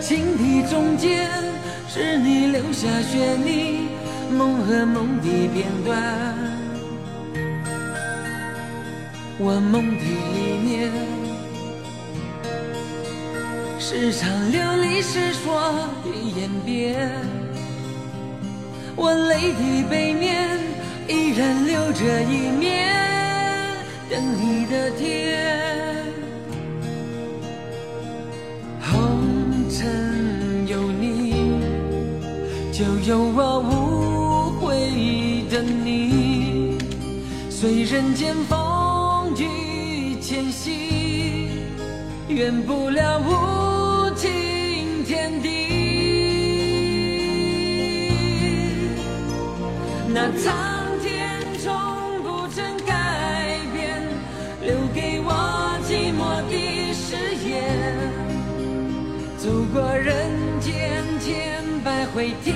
情敌中间，是你留下悬念梦和梦的片段，我梦的里面是常流离失所的演变，我泪的背面依然留着一面。等你的天，有我无悔的你，随人间风雨迁徙，远不了无尽天地。那苍天从不曾改变，留给我寂寞的誓言，走过人间千百回天。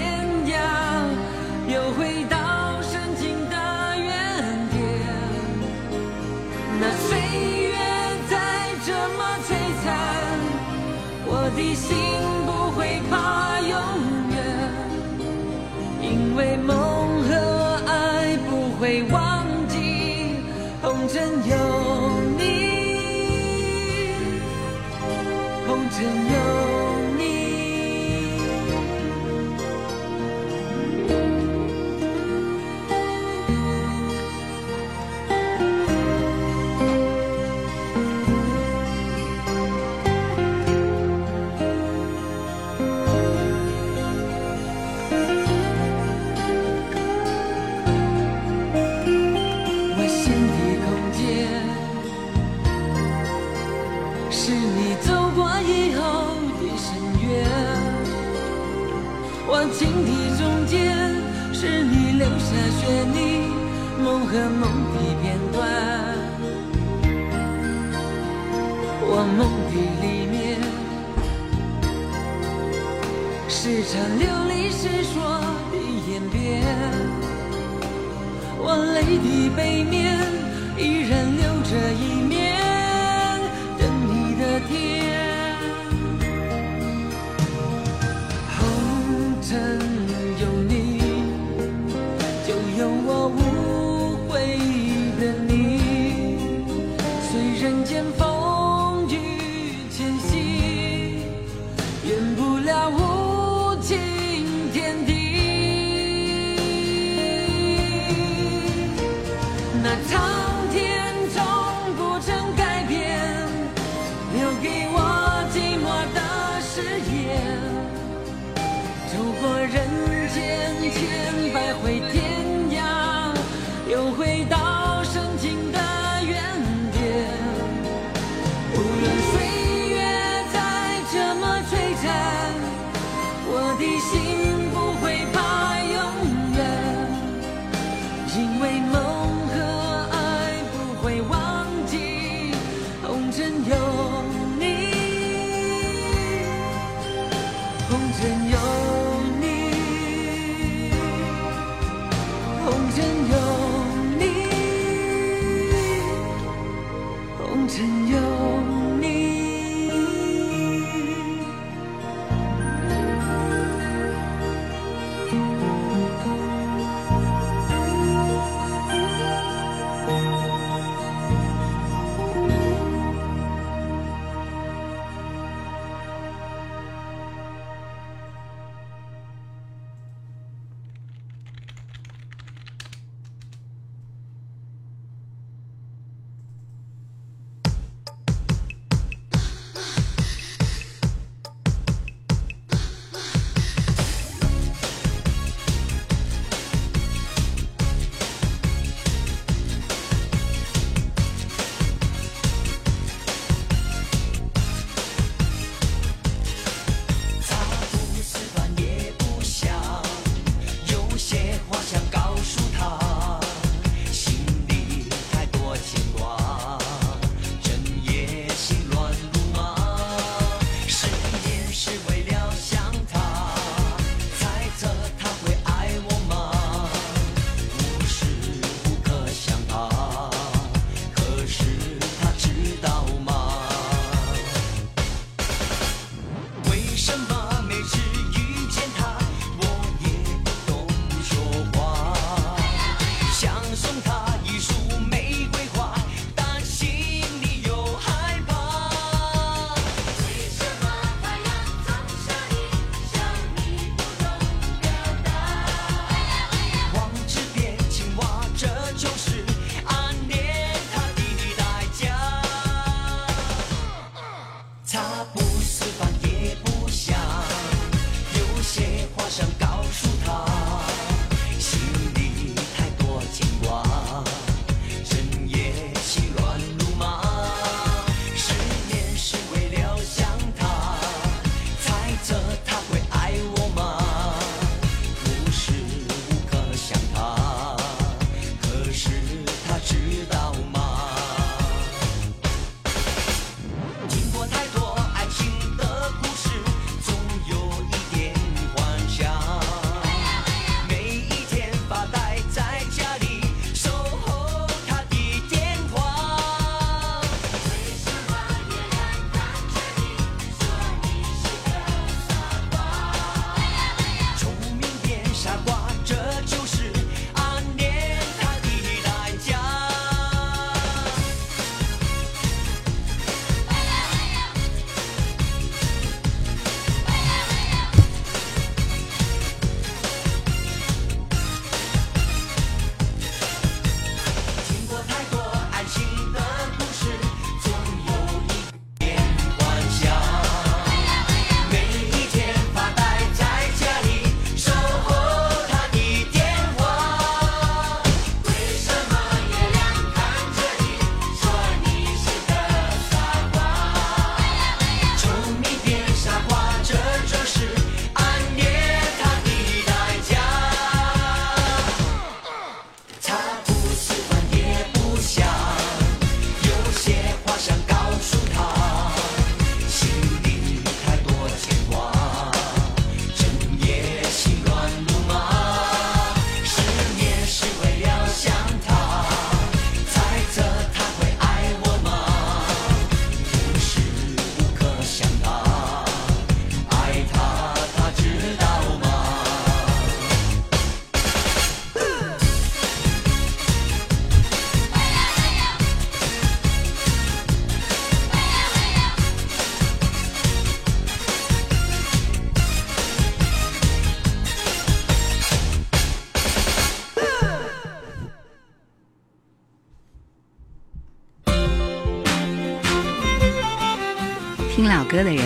歌的人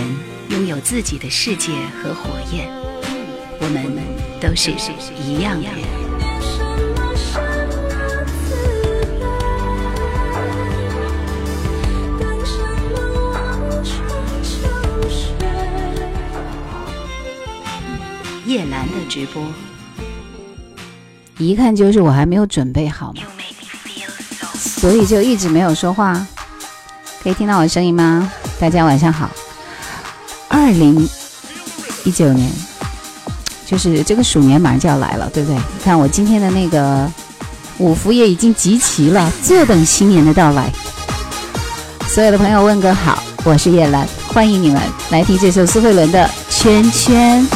拥有自己的世界和火焰，我们都是一样的人。叶兰的直播，一看就是我还没有准备好嘛，所以就一直没有说话。可以听到我的声音吗？大家晚上好。二零一九年，就是这个鼠年马上就要来了，对不对？看我今天的那个五福也已经集齐了，坐等新年的到来。所有的朋友问个好，我是叶兰，欢迎你们来听这首苏慧伦的《圈圈》。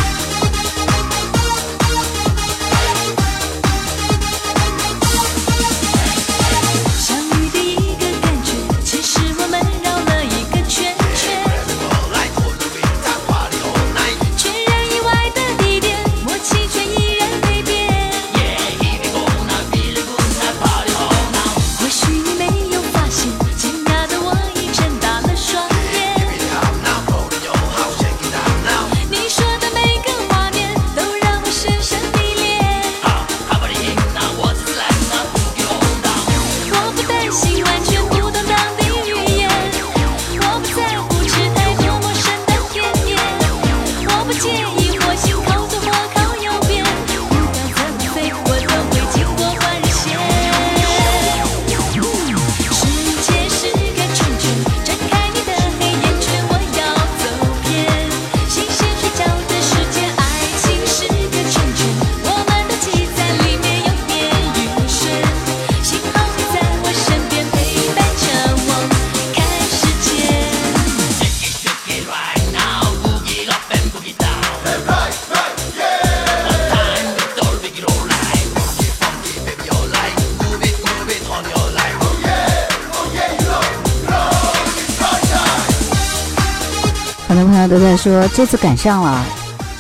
说这次赶上了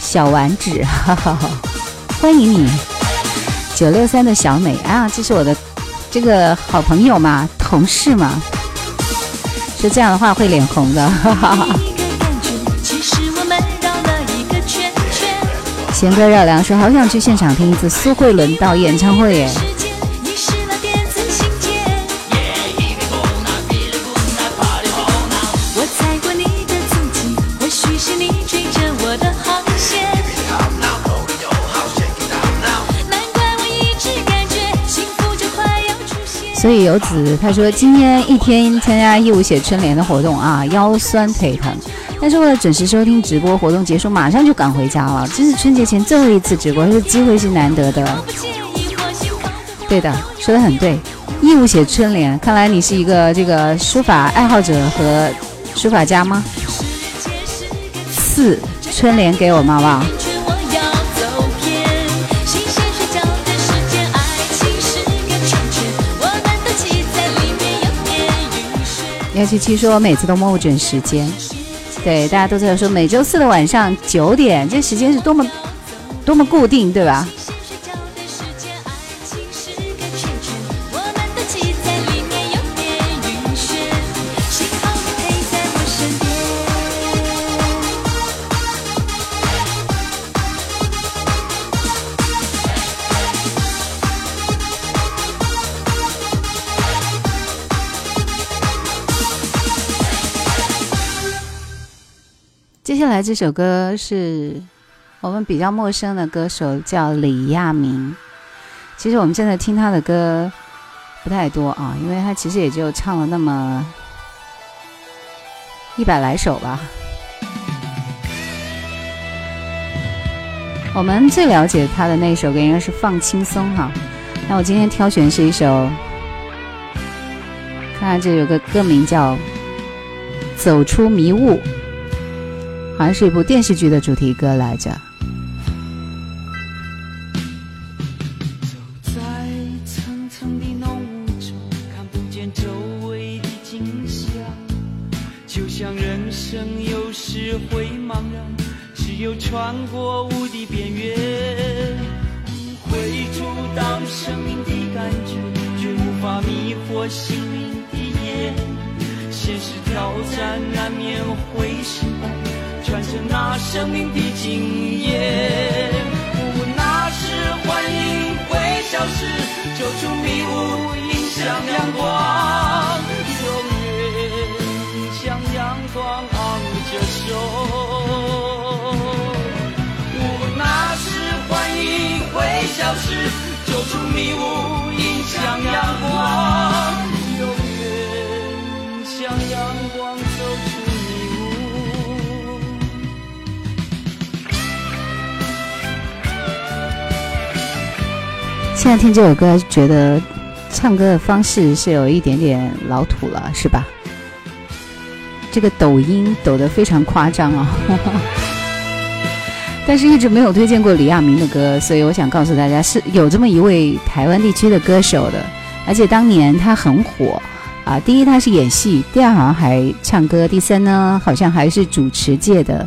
小丸子，哈哈，欢迎你九六三的小美啊，这是我的这个好朋友嘛，同事嘛，说这样的话会脸红的，哈哈。弦歌绕梁说好想去现场听一次苏慧伦到演唱会耶。所以游子他说今天一天参加义务写春联的活动啊，腰酸腿疼，但是为了准时收听直播，活动结束马上就赶回家了。这是春节前最后一次直播，这机会是难得的。对的，说的很对。义务写春联，看来你是一个这个书法爱好者和书法家吗？四春联给我们好不好？幺七七说每次都摸不准时间，对，大家都在说每周四的晚上九点，这时间是多么多么固定，对吧？来这首歌是我们比较陌生的歌手，叫李亚明。其实我们现在听他的歌不太多啊，因为他其实也就唱了那么一百来首吧。我们最了解他的那首歌应该是《放轻松》哈。那我今天挑选是一首，看看这有个歌名叫《走出迷雾》。好像是一部电视剧的主题歌来着。这首歌，觉得唱歌的方式是有一点点老土了，是吧？这个抖音抖得非常夸张啊！但是一直没有推荐过李亚明的歌，所以我想告诉大家，是有这么一位台湾地区的歌手的，而且当年他很火啊。第一，他是演戏；第二，好像还唱歌；第三呢，好像还是主持界的。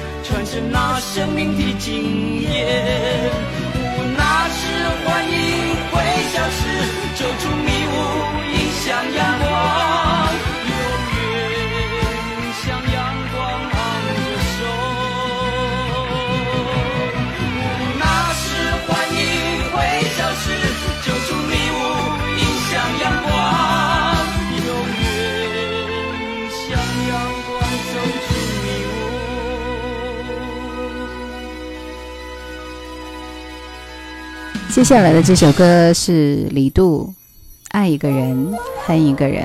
传承那生命的经验，那时欢迎会消失，走出迷雾，迎向阳光。接下来的这首歌是李杜，《爱一个人恨一个人》，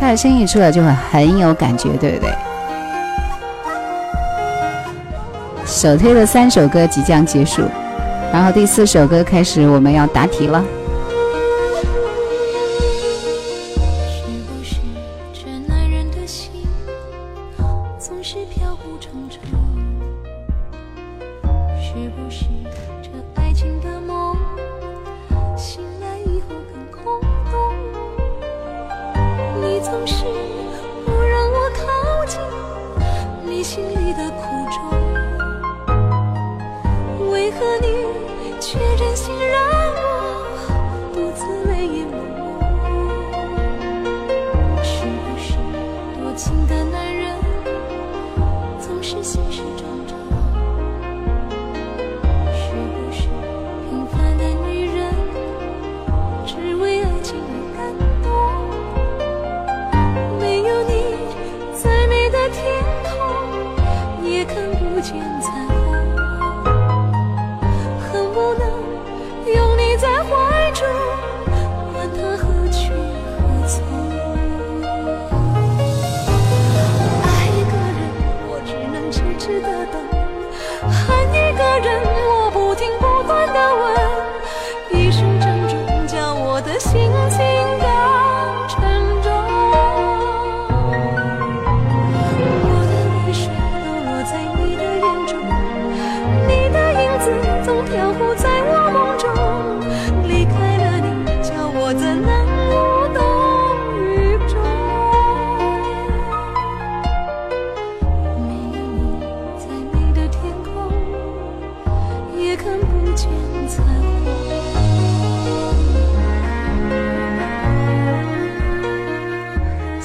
他的声音出来就会很有感觉，对不对？首推的三首歌即将结束，然后第四首歌开始，我们要答题了。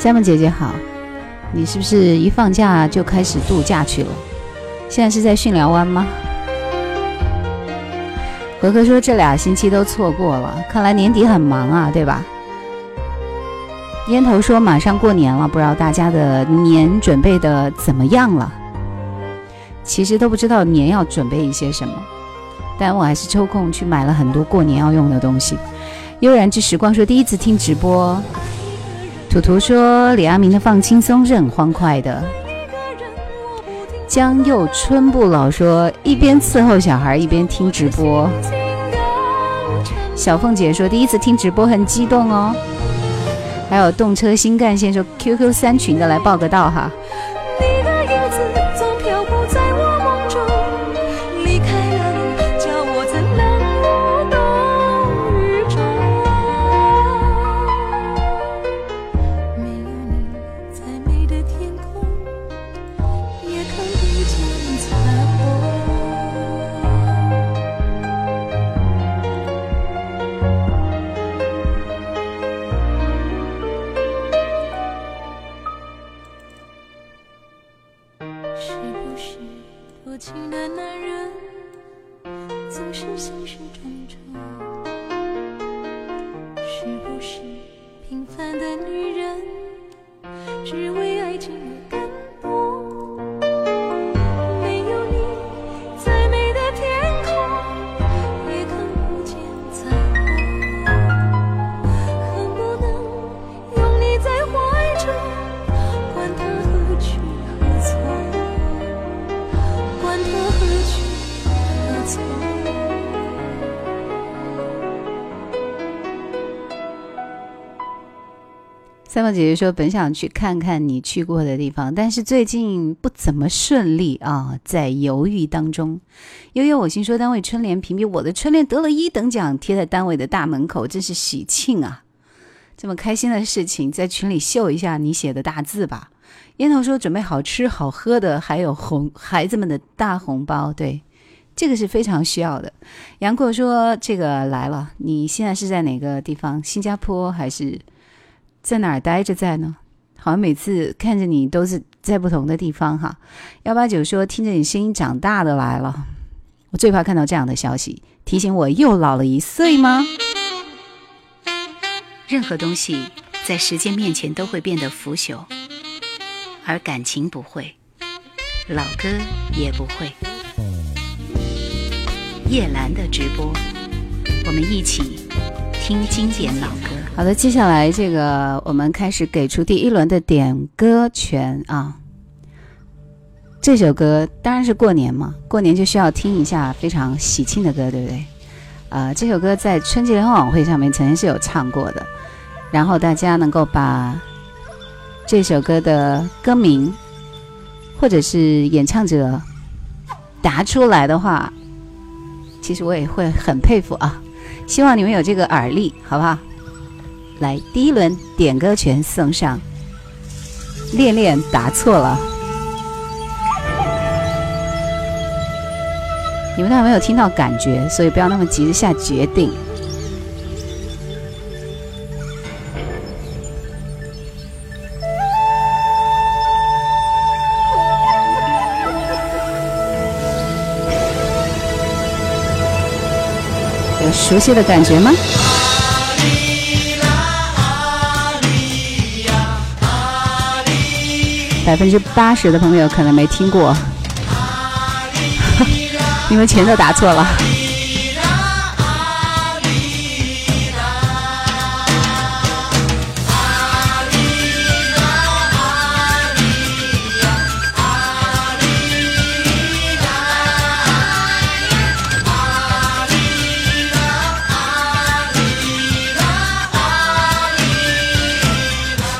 夏梦姐姐好，你是不是一放假就开始度假去了？现在是在训寮湾吗？何哥说这俩星期都错过了，看来年底很忙啊，对吧？烟头说马上过年了，不知道大家的年准备的怎么样了？其实都不知道年要准备一些什么，但我还是抽空去买了很多过年要用的东西。悠然之时光说第一次听直播。图图说：“李阿明的放轻松是很欢快的。”江右春不老说：“一边伺候小孩一边听直播。”小凤姐说：“第一次听直播很激动哦。”还有动车新干线说 QQ 三群的来报个到哈。三毛姐姐说：“本想去看看你去过的地方，但是最近不怎么顺利啊，在犹豫当中。”悠悠我心说：“单位春联评比我的春联得了一等奖，贴在单位的大门口，真是喜庆啊！这么开心的事情，在群里秀一下你写的大字吧。”烟头说：“准备好吃好喝的，还有红孩子们的大红包，对，这个是非常需要的。”杨过说：“这个来了，你现在是在哪个地方？新加坡还是？”在哪儿待着在呢？好像每次看着你都是在不同的地方哈。幺八九说听着你声音长大的来了，我最怕看到这样的消息，提醒我又老了一岁吗？任何东西在时间面前都会变得腐朽，而感情不会，老歌也不会。叶兰的直播，我们一起听经典老歌。好的，接下来这个我们开始给出第一轮的点歌权啊。这首歌当然是过年嘛，过年就需要听一下非常喜庆的歌，对不对？啊，这首歌在春节联欢晚会上面曾经是有唱过的，然后大家能够把这首歌的歌名或者是演唱者答出来的话，其实我也会很佩服啊。希望你们有这个耳力，好不好？来，第一轮点歌权送上。恋恋答错了，你们都还没有听到感觉，所以不要那么急着下决定。熟悉的感觉吗？百分之八十的朋友可能没听过，因为全都答错了。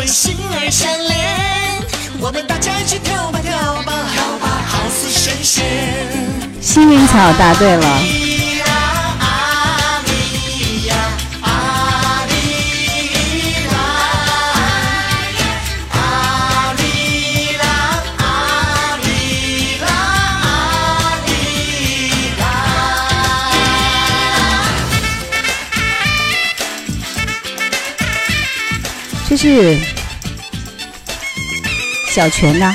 分，心儿相连。我们大家一起跳吧跳吧跳吧，好似神仙。幸运草答对了。是小泉呐，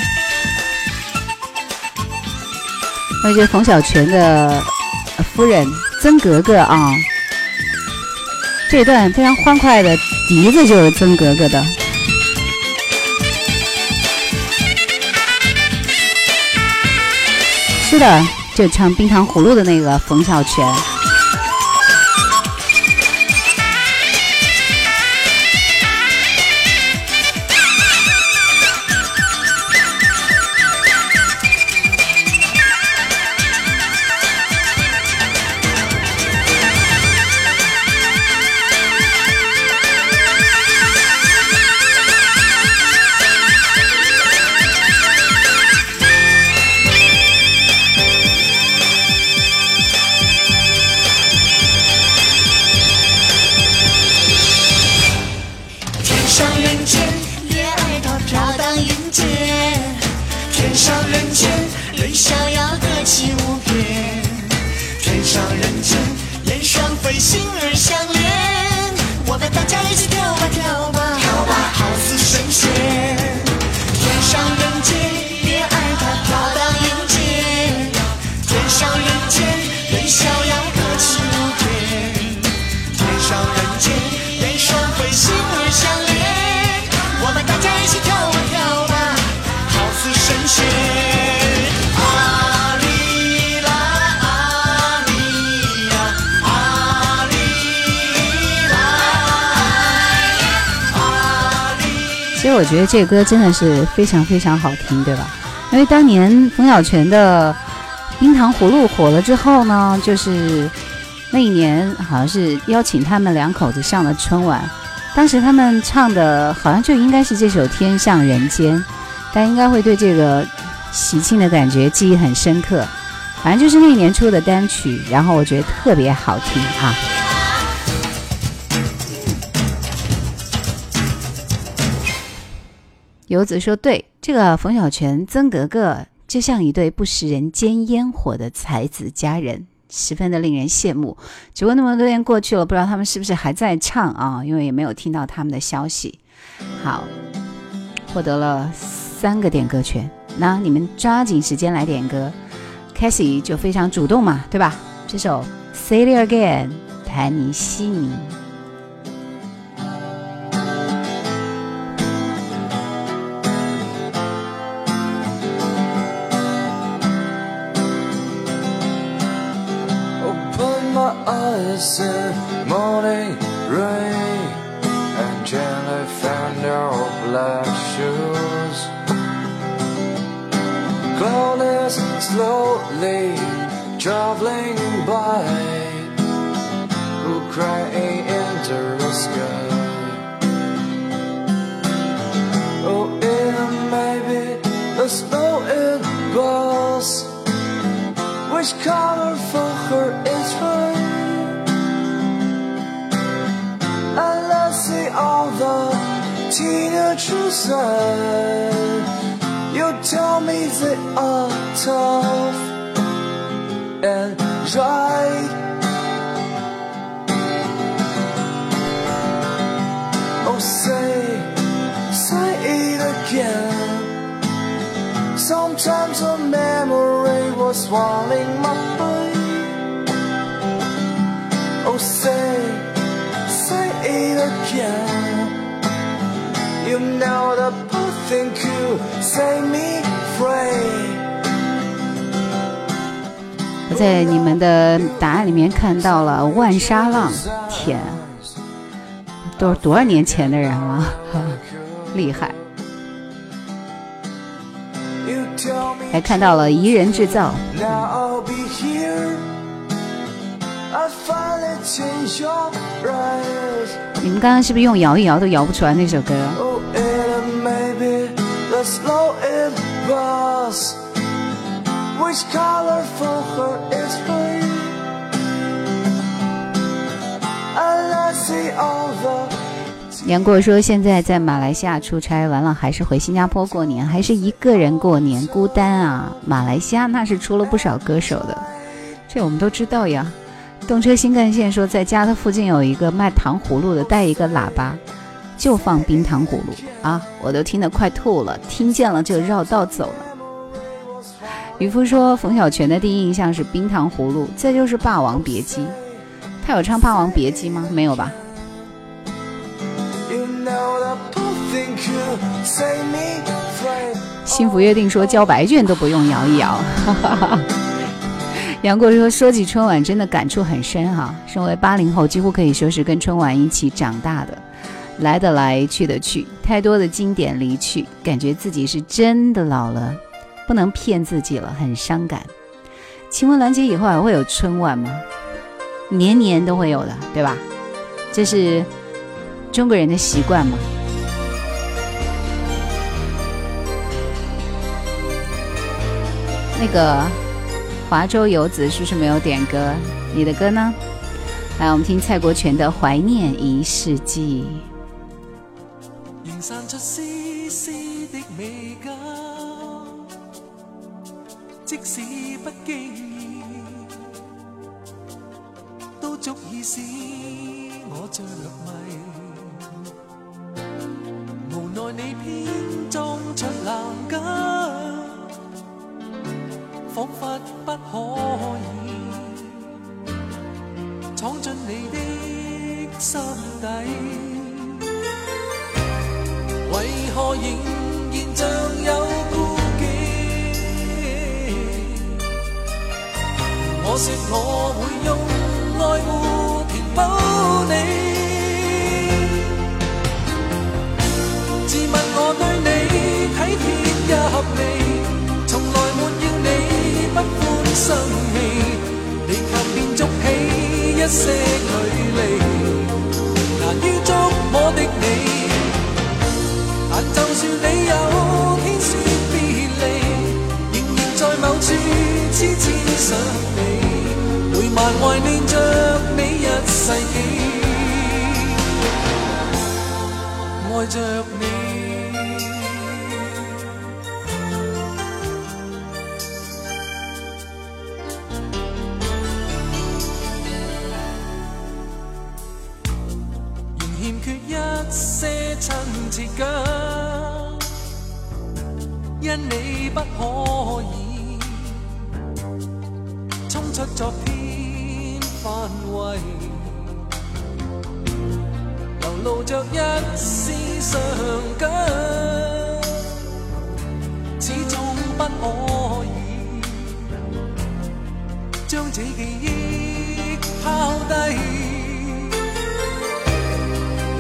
那就冯小泉的夫人曾格格啊。这段非常欢快的笛子就是曾格格的。是的，就唱《冰糖葫芦》的那个冯小泉。觉得这个歌真的是非常非常好听，对吧？因为当年冯小泉的《冰糖葫芦》火了之后呢，就是那一年好像是邀请他们两口子上了春晚，当时他们唱的好像就应该是这首《天上人间》，大家应该会对这个喜庆的感觉记忆很深刻。反正就是那一年出的单曲，然后我觉得特别好听啊。游子说：“对，这个冯小泉、曾格格就像一对不食人间烟火的才子佳人，十分的令人羡慕。只不过那么多年过去了，不知道他们是不是还在唱啊？因为也没有听到他们的消息。好，获得了三个点歌权，那你们抓紧时间来点歌。k a s i e 就非常主动嘛，对吧？这首《Say It Again》，谭尼西尼。” In morning rain and gently found your black shoes. Cloud is slowly traveling by, who crying into the sky. Oh, it may be the snow it was. Which color for her is right? Teenagers say You tell me they are tough and right Oh say, say it again. Sometimes a memory was swallowing my brain. Oh say, say it again. You know the thing could set me free. 我在你们的答案里面看到了万沙浪，天，都是多少年前的人了，厉害！还看到了宜人制造。你们刚刚是不是用摇一摇都摇不出来那首歌？杨过说现在在马来西亚出差，完了还是回新加坡过年，还是一个人过年，孤单啊！马来西亚那是出了不少歌手的，这我们都知道呀。动车新干线说，在家的附近有一个卖糖葫芦的，带一个喇叭，就放冰糖葫芦啊！我都听得快吐了，听见了就绕道走了。渔夫说，冯小泉的第一印象是冰糖葫芦，再就是霸王别姬。他有唱霸王别姬吗？没有吧？幸福约定说交白卷都不用摇一摇。杨过说说起春晚真的感触很深哈，身为八零后几乎可以说是跟春晚一起长大的，来的来去的去，太多的经典离去，感觉自己是真的老了，不能骗自己了，很伤感。请问兰姐以后还会有春晚吗？年年都会有的，对吧？这是中国人的习惯嘛。那个华州游子是不是没有点歌？你的歌呢？来，我们听蔡国权的《怀念一世纪》。即使不经意，都足以使我着迷。无奈你偏装出男家，仿佛不可以闯进你的心底。为何仍然像有？我说我会用爱护填补你，自问我对你生气，你却变筑起一些距离，难于捉摸的你，但就算你有天说别离，仍然在某处痴痴想你。每晚怀念着你一世纪，爱着你。因你不可以冲出昨天。范围，流露着一丝伤感，始终不可以将这记忆抛低。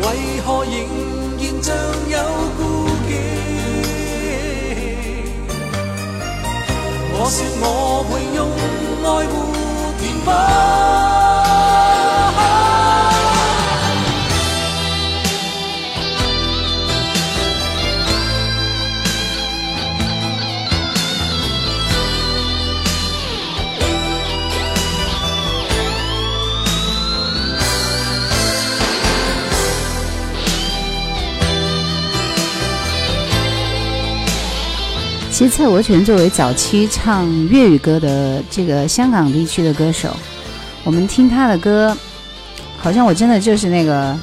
为何仍然像有顾我说我会用爱护填补。蔡国权作为早期唱粤语歌的这个香港地区的歌手，我们听他的歌，好像我真的就是那个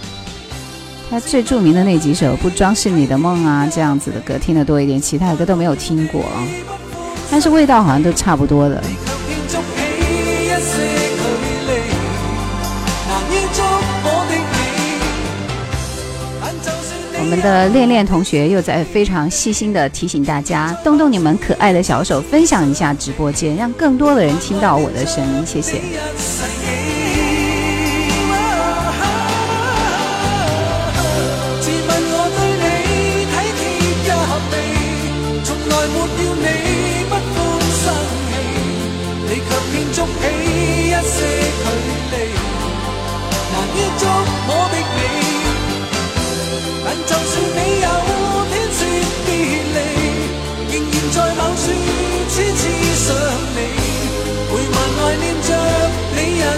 他最著名的那几首《不装饰你的梦》啊这样子的歌听得多一点，其他的歌都没有听过啊，但是味道好像都差不多的。我们的恋恋同学又在非常细心的提醒大家，动动你们可爱的小手，分享一下直播间，让更多的人听到我的声音，谢谢。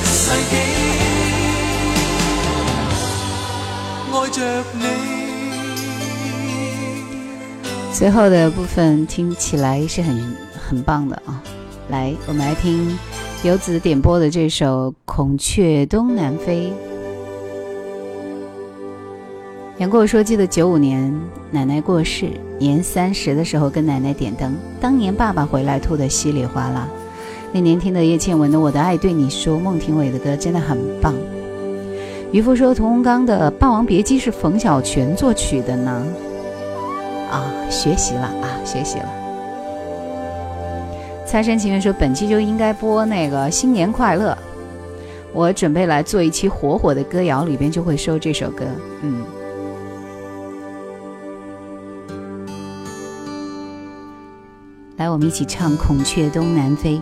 世纪。爱着你最后的部分听起来是很很棒的啊！来，我们来听游子点播的这首《孔雀东南飞》。杨过说：“记得九五年奶奶过世，年三十的时候跟奶奶点灯，当年爸爸回来吐得稀里哗啦。那年听的叶倩文的《我的爱对你说》，孟庭苇的歌真的很棒。”渔夫说：“屠洪刚的《霸王别姬》是冯小泉作曲的呢。”啊，学习了啊，学习了。财神情缘说：“本期就应该播那个新年快乐。”我准备来做一期火火的歌谣，里边就会收这首歌。嗯，来，我们一起唱《孔雀东南飞》。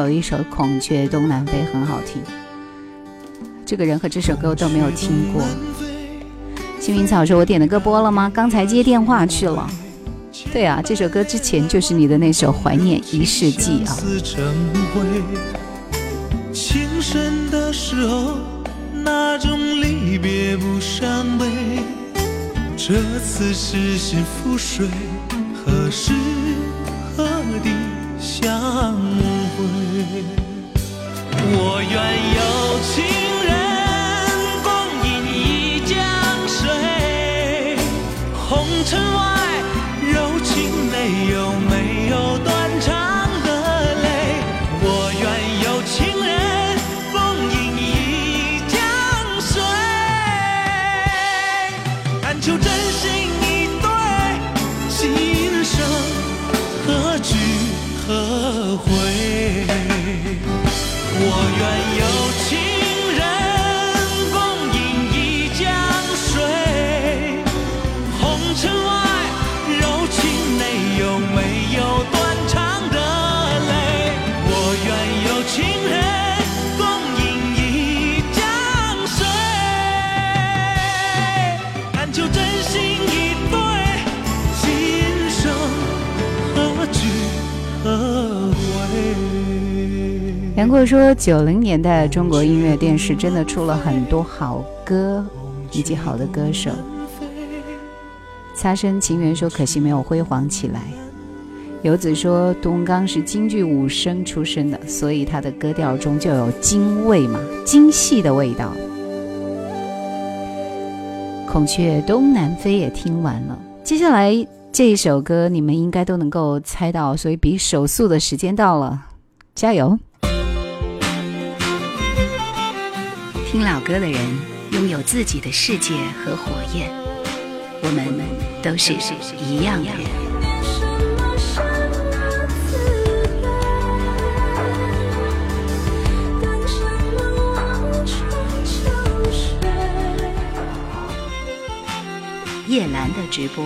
有一首《孔雀东南飞》很好听。这个人和这首歌我都没有听过。幸运草说：“我点的歌播了吗？刚才接电话去了。”对啊，这首歌之前就是你的那首《怀念一世纪》啊。情深的时候，那种离别不伤悲。这次是幸福水，何时？我愿有情过说：“九零年代中国音乐电视真的出了很多好歌以及好的歌手。”擦身情缘说：“可惜没有辉煌起来。”游子说：“杜洪刚是京剧武生出身的，所以他的歌调中就有京味嘛，京戏的味道。”孔雀东南飞也听完了，接下来。这一首歌你们应该都能够猜到，所以比手速的时间到了，加油！听老歌的人拥有自己的世界和火焰，我们都是一样的。叶兰的直播。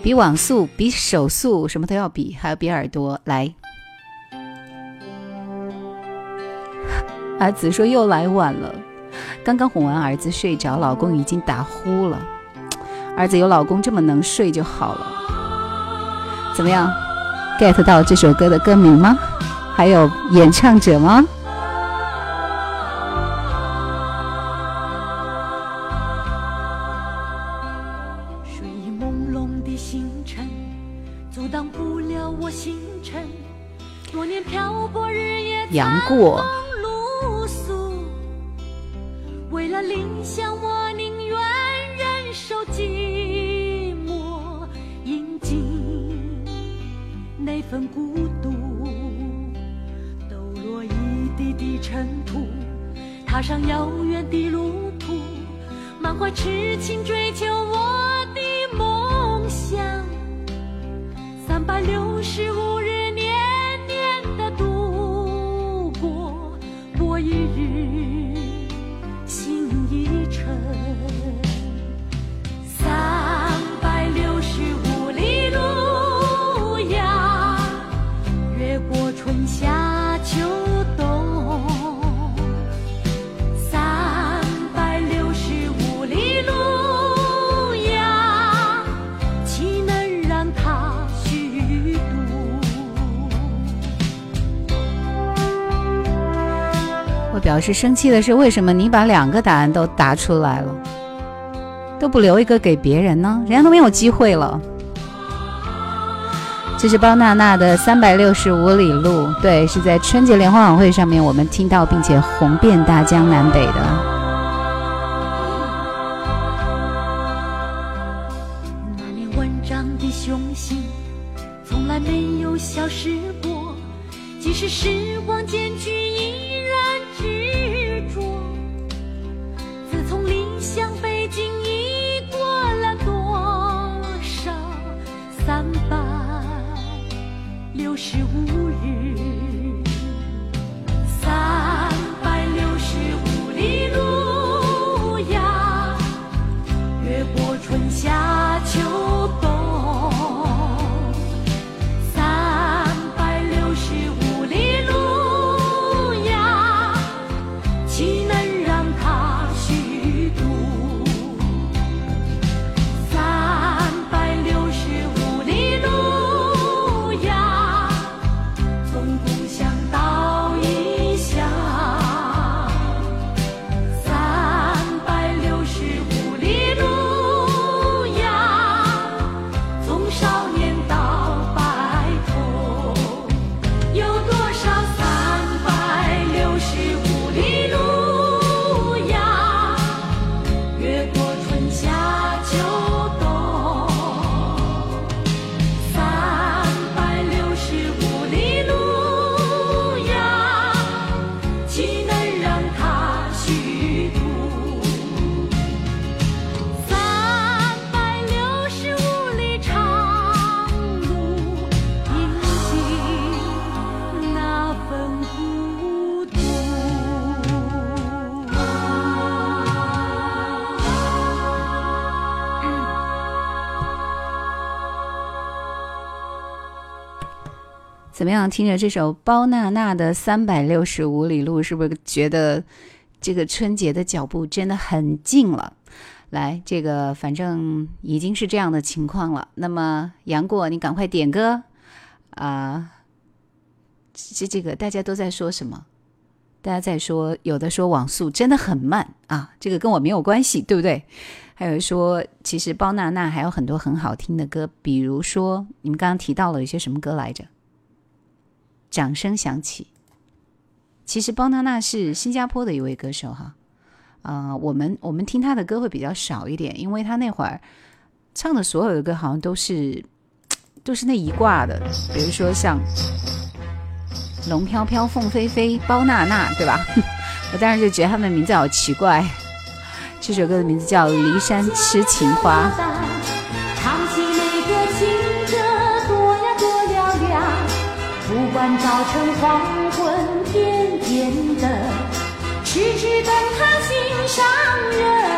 比网速、比手速，什么都要比，还要比耳朵。来，儿子说又来晚了，刚刚哄完儿子睡着，老公已经打呼了。儿子有老公这么能睡就好了。怎么样，get 到这首歌的歌名吗？还有演唱者吗？杨过。我痴情追求我的梦想，三百六十五表示生气的是，为什么你把两个答案都答出来了，都不留一个给别人呢？人家都没有机会了。这是包娜娜的《三百六十五里路》，对，是在春节联欢晚会上面我们听到并且红遍大江南北的。听着这首包娜娜的《三百六十五里路》，是不是觉得这个春节的脚步真的很近了？来，这个反正已经是这样的情况了。那么杨过，你赶快点歌啊！这这个大家都在说什么？大家在说，有的说网速真的很慢啊，这个跟我没有关系，对不对？还有说，其实包娜娜还有很多很好听的歌，比如说你们刚刚提到了一些什么歌来着？掌声响起。其实包娜娜是新加坡的一位歌手哈，啊，我们我们听她的歌会比较少一点，因为她那会儿唱的所有的歌好像都是都是那一挂的，比如说像《龙飘飘凤飞飞》包娜娜，对吧？我当时就觉得他们的名字好奇怪。这首歌的名字叫《骊山痴情花》。早晨黄昏点点灯，痴痴等他心上人。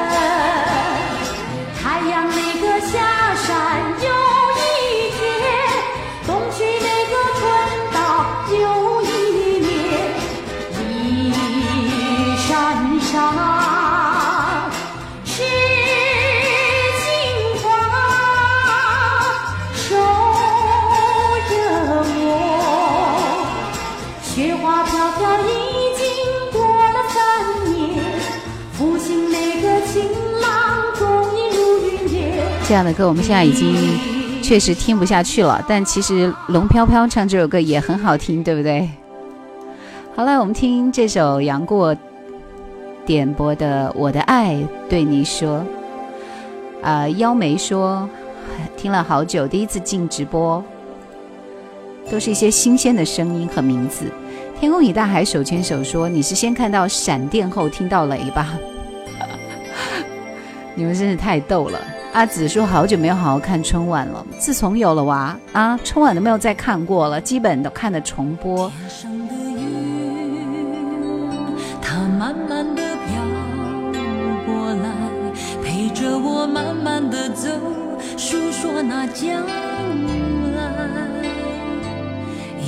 这样的歌，我们现在已经确实听不下去了。但其实龙飘飘唱这首歌也很好听，对不对？好了，我们听这首杨过点播的《我的爱对你说》。啊，妖梅说听了好久，第一次进直播，都是一些新鲜的声音和名字。天空与大海手牵手说你是先看到闪电后听到雷吧？你们真是太逗了。阿紫说好久没有好好看春晚了，自从有了娃啊，春晚都没有再看过了，基本都看的重播。慢慢的飘过来，陪着我慢慢的走，诉说那将来。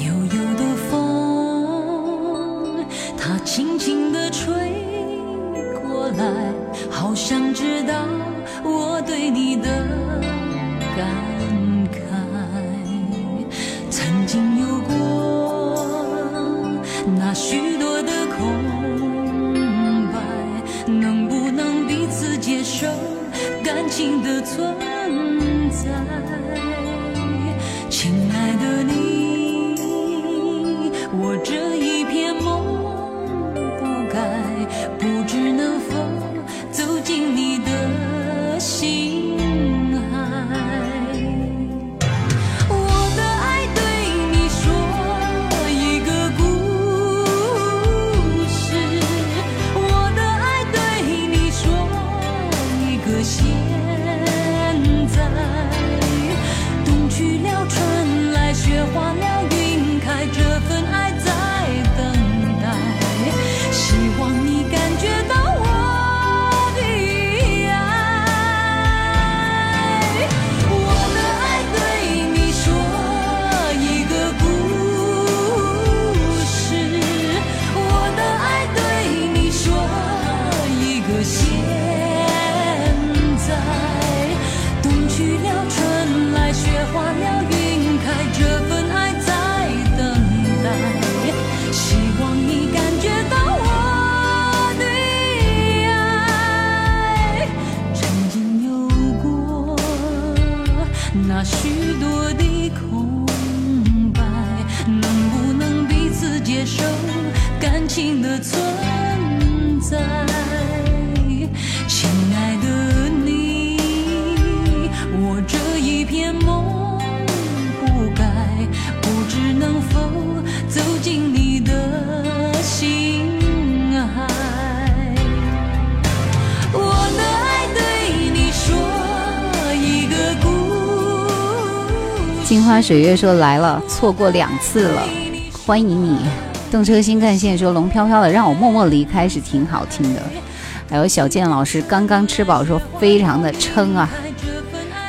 悠悠的风，它轻轻的吹过来，好想知道我对你的感慨。曾经有过那许多的空白，能不能彼此。接受感情的存在，水月说来了，错过两次了，欢迎你。动车新干线说龙飘飘的，让我默默离开是挺好听的。还有小健老师刚刚吃饱说非常的撑啊，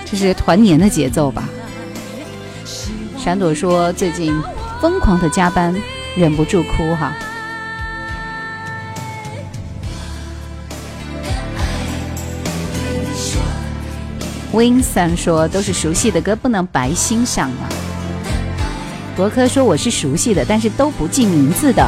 这是团年的节奏吧？闪朵说最近疯狂的加班，忍不住哭哈。Winson 说都是熟悉的歌，不能白欣赏啊。博科说我是熟悉的，但是都不记名字。的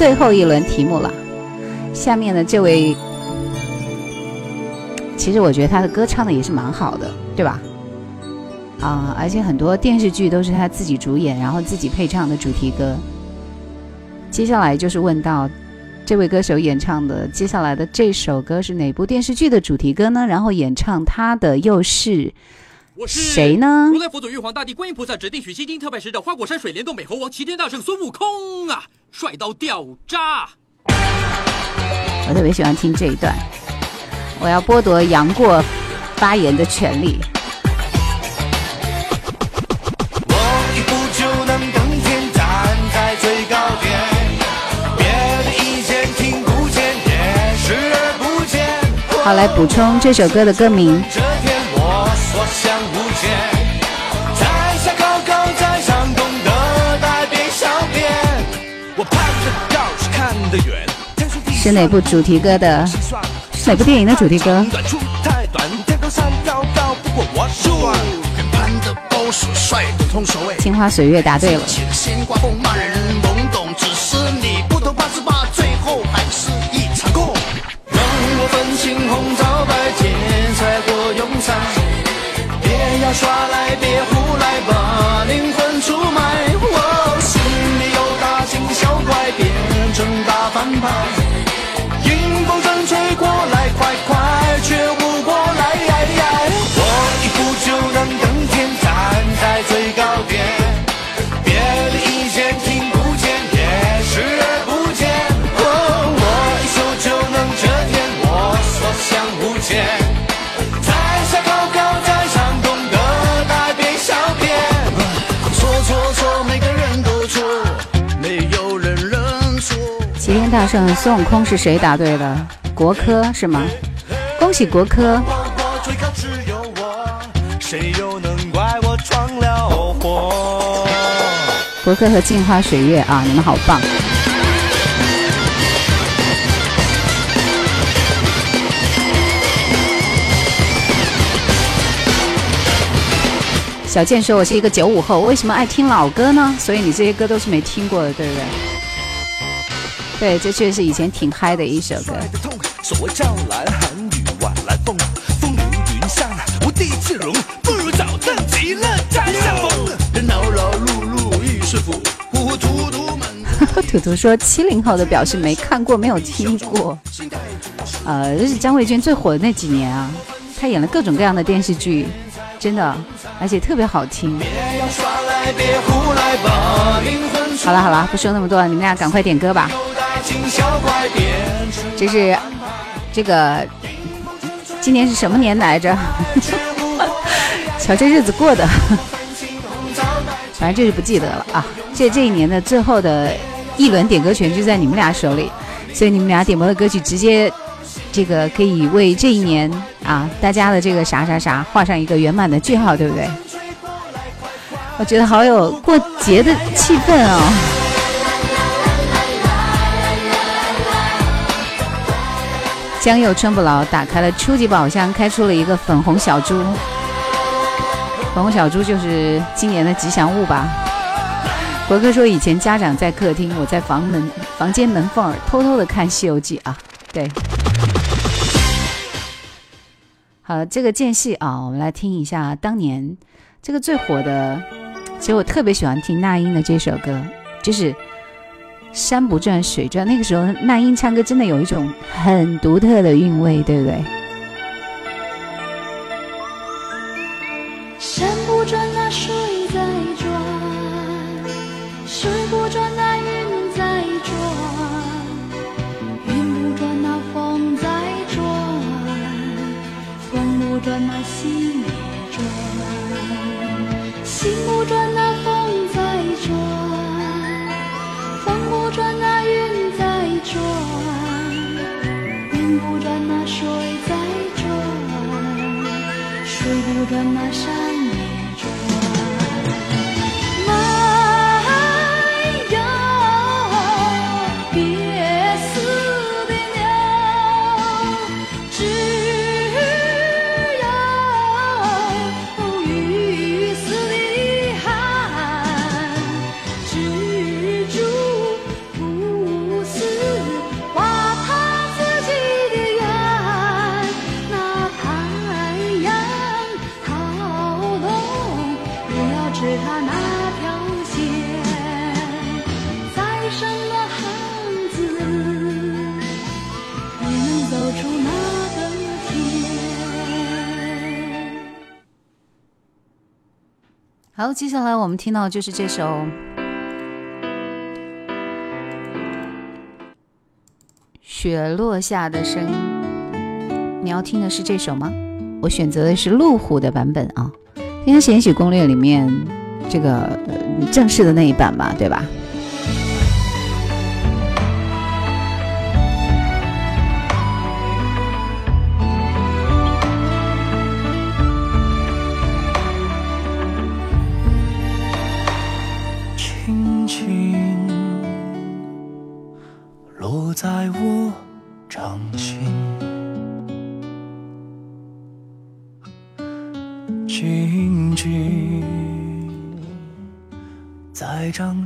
最后一轮题目了。下面的这位，其实我觉得他的歌唱的也是蛮好的，对吧？啊，而且很多电视剧都是他自己主演，然后自己配唱的主题歌。接下来就是问到这位歌手演唱的接下来的这首歌是哪部电视剧的主题歌呢？然后演唱他的又是谁呢？如来佛祖、玉皇大帝、观音菩萨指定取西经特派使者花果山水帘洞美猴王齐天大圣孙悟空啊，帅到掉渣！我特别喜欢听这一段，我要剥夺杨过发言的权利。好，来补充这首歌的歌名。是哪部主题歌的？哪部电影的主题歌？青花水月答对了。耍赖别胡来，把灵魂跑。迎风风吹过来，快快却大圣孙悟空是谁答对的？国科是吗？恭喜国科！国科和镜花水月啊，你们好棒！小健说：“我是一个九五后，为什么爱听老歌呢？所以你这些歌都是没听过的，对不对？”对，这确实是以前挺嗨的一首歌。图图说七零后的表示没看过，没有听过。呃，这是张卫健最火的那几年啊，他演了各种各样的电视剧，真的，而且特别好听。好了好了，不说那么多了，你们俩赶快点歌吧。这是这个今年是什么年来着？瞧这日子过的，反正就是不记得了啊！这这一年的最后的一轮点歌权就在你们俩手里，所以你们俩点播的歌曲直接这个可以为这一年啊大家的这个啥啥啥画上一个圆满的句号，对不对？我觉得好有过节的气氛哦。江右春不老打开了初级宝箱，开出了一个粉红小猪。粉红小猪就是今年的吉祥物吧？博哥说以前家长在客厅，我在房门房间门缝儿偷偷的看《西游记》啊。对，好，这个间隙啊，我们来听一下当年这个最火的。其实我特别喜欢听那英的这首歌，就是。山不转水转，那个时候那英唱歌真的有一种很独特的韵味，对不对？山不转那水在转，水不转那云在转，云不转那风在转，风不转那心也转，心不转那风水不转，好，接下来我们听到就是这首《雪落下的声音》。你要听的是这首吗？我选择的是路虎的版本啊。今天是延禧攻略里面这个正式的那一版吧，对吧？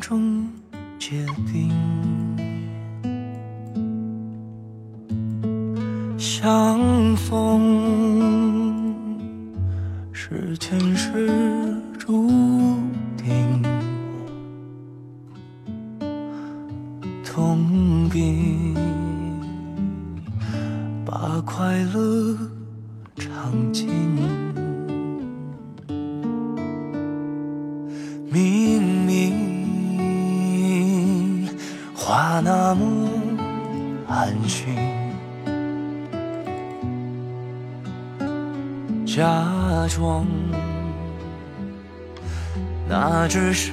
中结冰，相逢只是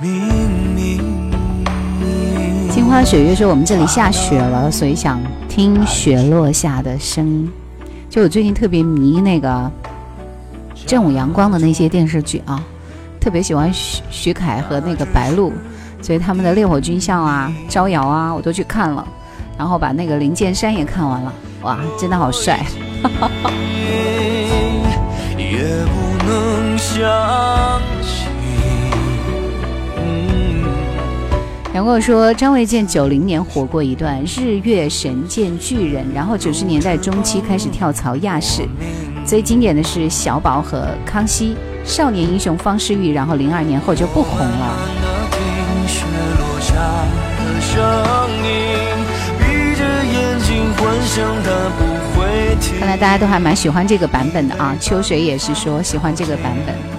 明明。镜花水月说我们这里下雪了，所以想听雪落下的声音。就我最近特别迷那个正午阳光的那些电视剧啊，特别喜欢徐徐凯和那个白鹿，所以他们的烈火军校啊、招摇啊，我都去看了。然后把那个灵剑山也看完了，哇，真的好帅！杨过说，张卫健九零年火过一段《日月神剑巨人》，然后九十年代中期开始跳槽亚视，最经典的是小宝和康熙，少年英雄方世玉，然后零二年后就不红了。看来大家都还蛮喜欢这个版本的啊！秋水也是说喜欢这个版本。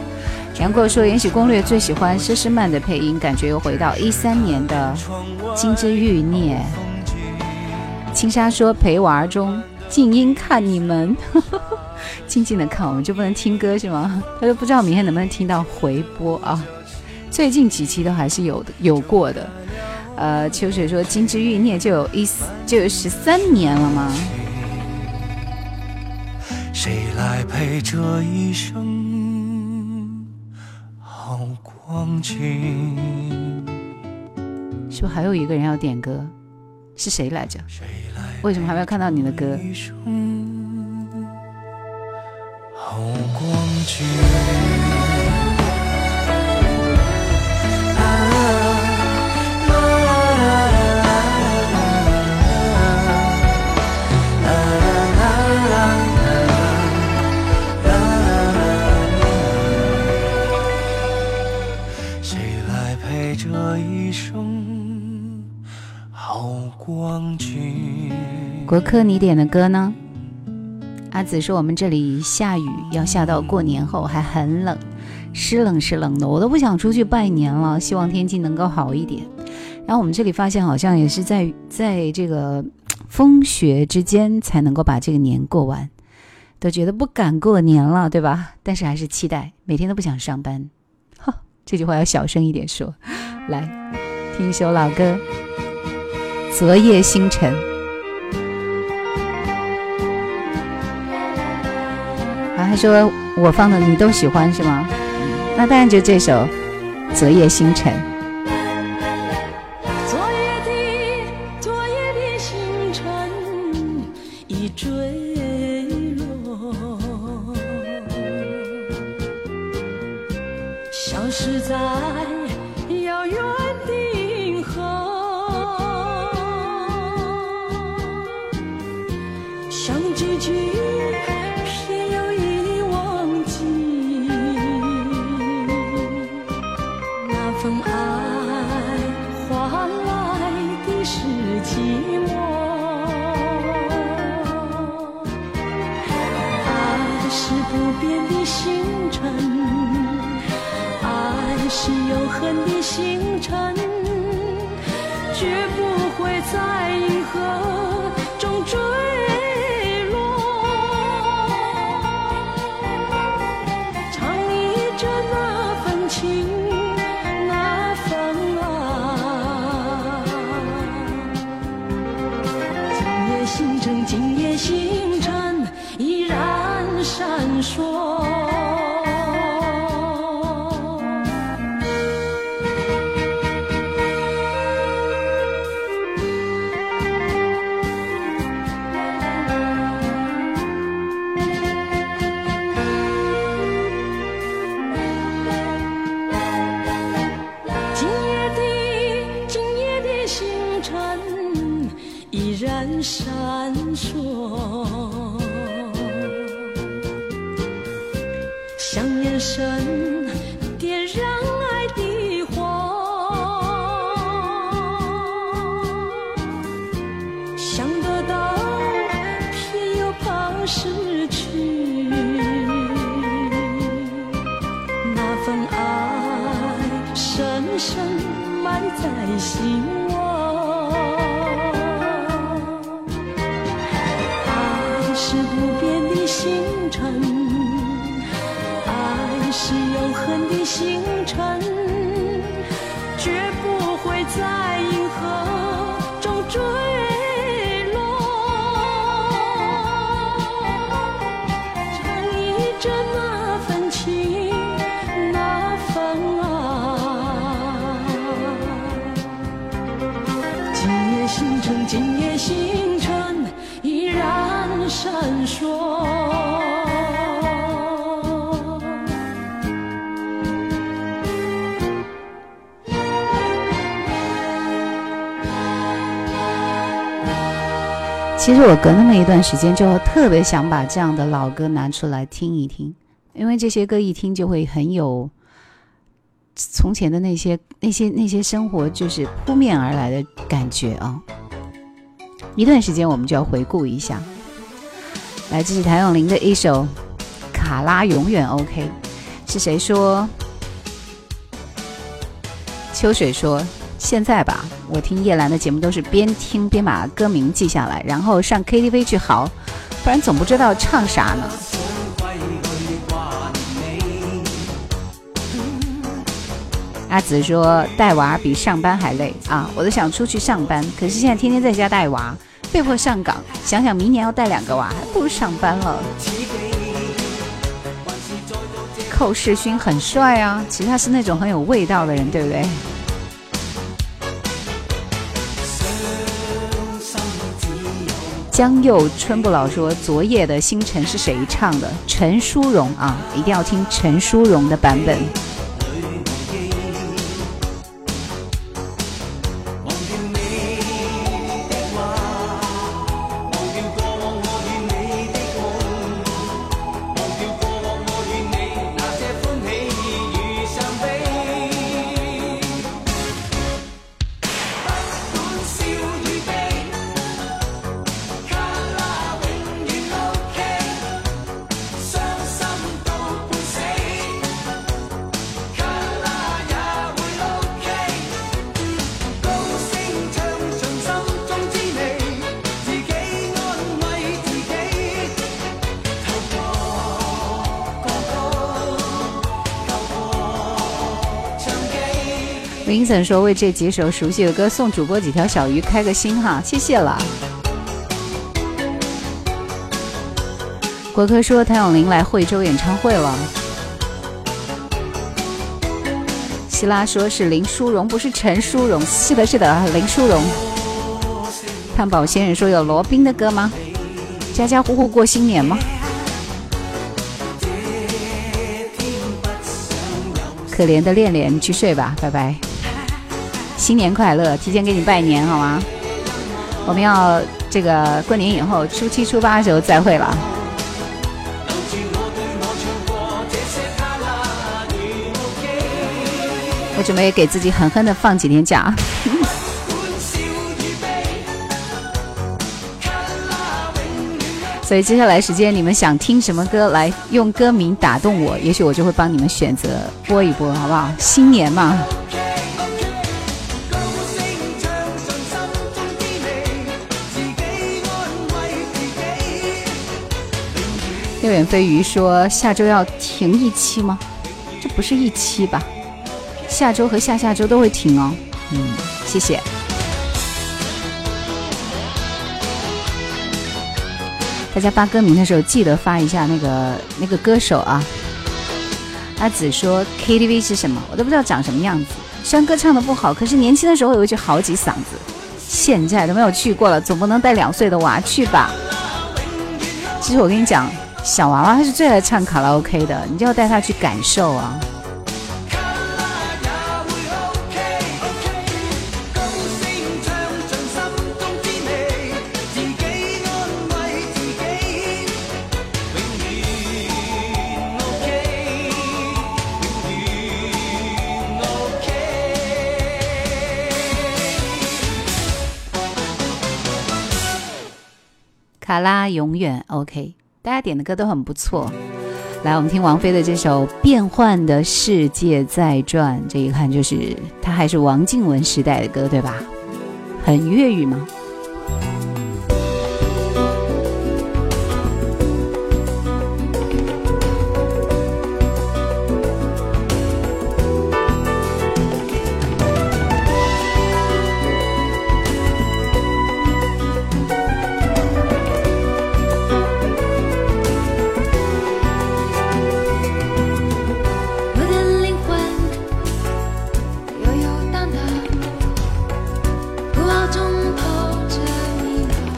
杨过说《延禧攻略》最喜欢佘诗曼的配音，感觉又回到一三年的《金枝欲孽》。青纱说陪娃中静音看你们，静静的看我们就不能听歌是吗？他说不知道明天能不能听到回播啊？最近几期都还是有的，有过的。呃，秋水说《金枝欲孽》就有一就有十三年了吗？谁来陪这一生好光景？是不是还有一个人要点歌？是谁来着？为什么还没有看到你的歌？好光景。好光景国科，你点的歌呢？阿紫说我们这里下雨，要下到过年后，还很冷。湿冷湿冷的，我都不想出去拜年了。希望天气能够好一点。然后我们这里发现，好像也是在在这个风雪之间才能够把这个年过完，都觉得不敢过年了，对吧？但是还是期待，每天都不想上班。哈，这句话要小声一点说。来，听一首老歌，《昨夜星辰》。啊，他说我放的你都喜欢是吗？那当然就这首《昨夜星辰星辰，今夜星辰依然闪烁》。其实我隔那么一段时间，就特别想把这样的老歌拿出来听一听，因为这些歌一听就会很有从前的那些、那些、那些生活，就是扑面而来的感觉啊！一段时间我们就要回顾一下。来，这是谭咏麟的一首《卡拉永远 OK》，是谁说？秋水说。现在吧，我听叶兰的节目都是边听边把歌名记下来，然后上 KTV 去嚎，不然总不知道唱啥呢。阿紫说带娃比上班还累啊，我都想出去上班，可是现在天天在家带娃，被迫上岗，想想明年要带两个娃，还不如上班了。寇世勋很帅啊，其实他是那种很有味道的人，对不对？江右春不老说：“昨夜的星辰是谁唱的？陈淑荣啊，一定要听陈淑荣的版本。”说为这几首熟悉的歌送主播几条小鱼，开个心哈，谢谢了。国科说谭咏麟来惠州演唱会了。希拉说是林淑荣，不是陈淑荣。是的，是的，林淑荣。探宝先生说有罗宾的歌吗？家家户户过新年吗？可怜的恋恋，去睡吧，拜拜。新年快乐，提前给你拜年好吗？我们要这个过年以后初七初八的时候再会了。我准备给自己狠狠的放几天假。所以接下来时间，你们想听什么歌，来用歌名打动我，也许我就会帮你们选择播一播，好不好？新年嘛。六眼飞鱼说：“下周要停一期吗？这不是一期吧？”下周和下下周都会停哦，嗯，谢谢。大家发歌名的时候记得发一下那个那个歌手啊。阿紫说 KTV 是什么？我都不知道长什么样子。虽然歌唱的不好，可是年轻的时候有一句好几嗓子。现在都没有去过了，总不能带两岁的娃去吧？其实我跟你讲，小娃娃他是最爱唱卡拉 OK 的，你就要带他去感受啊。卡拉永远 OK，大家点的歌都很不错。来，我们听王菲的这首《变幻的世界在转》，这一看就是她还是王静文时代的歌，对吧？很粤语吗？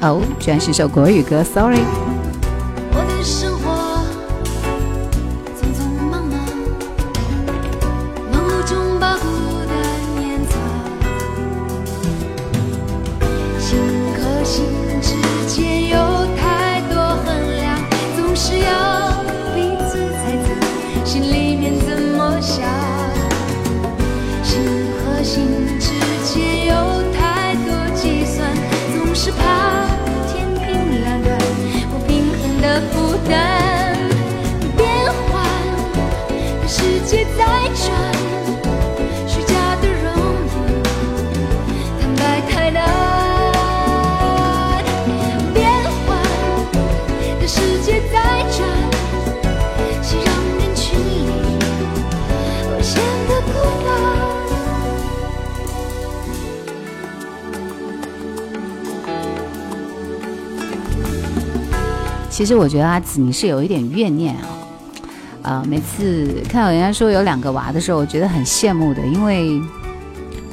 哦居然是首国语歌，Sorry。其实我觉得阿紫你是有一点怨念啊，啊，每次看到人家说有两个娃的时候，我觉得很羡慕的，因为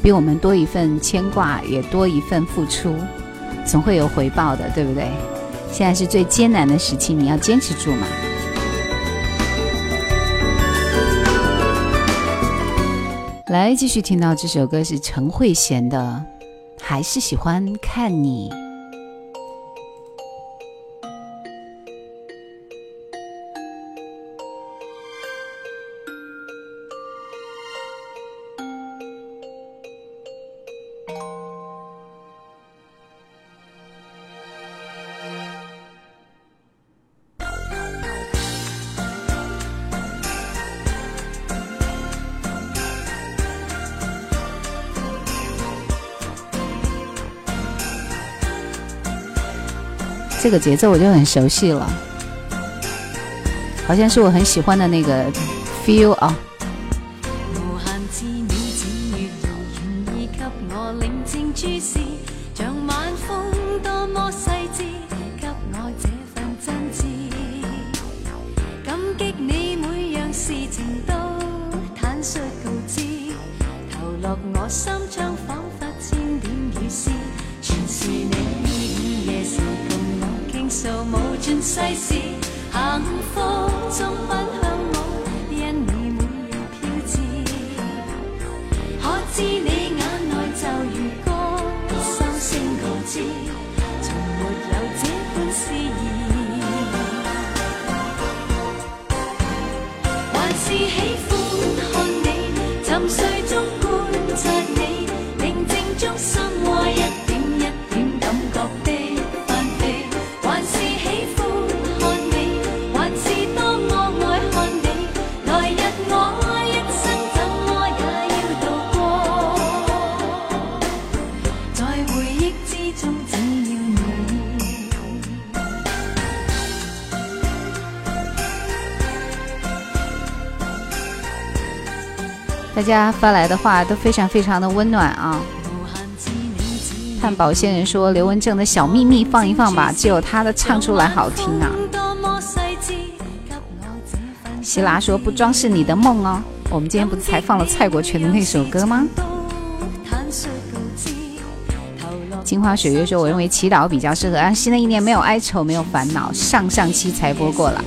比我们多一份牵挂，也多一份付出，总会有回报的，对不对？现在是最艰难的时期，你要坚持住嘛。来，继续听到这首歌是陈慧娴的，还是喜欢看你。这个节奏我就很熟悉了，好像是我很喜欢的那个 feel 啊。家发来的话都非常非常的温暖啊！无限知你只探宝仙人说刘文正的小秘密放一放吧，只有他的唱出来好听啊！希拉说不装饰你的梦哦。我们今天不是才放了蔡国权的那首歌吗？坦率告知，投落镜花水月说，我认为祈祷比较适合。啊，新的一年没有哀愁，没有烦恼，上上期才播过了。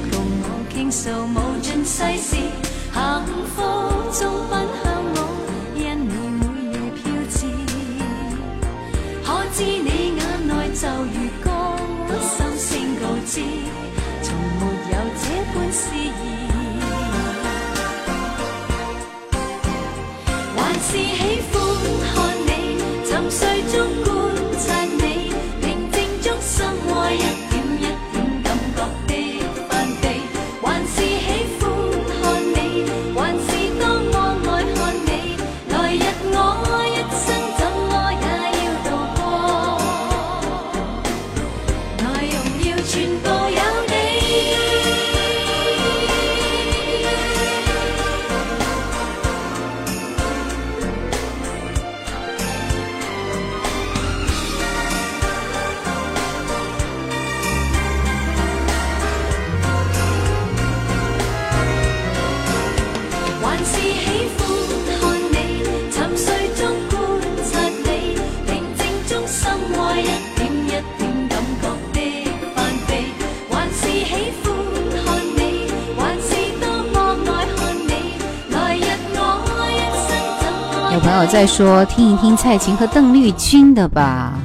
再说，听，一听蔡琴和邓丽君的吧，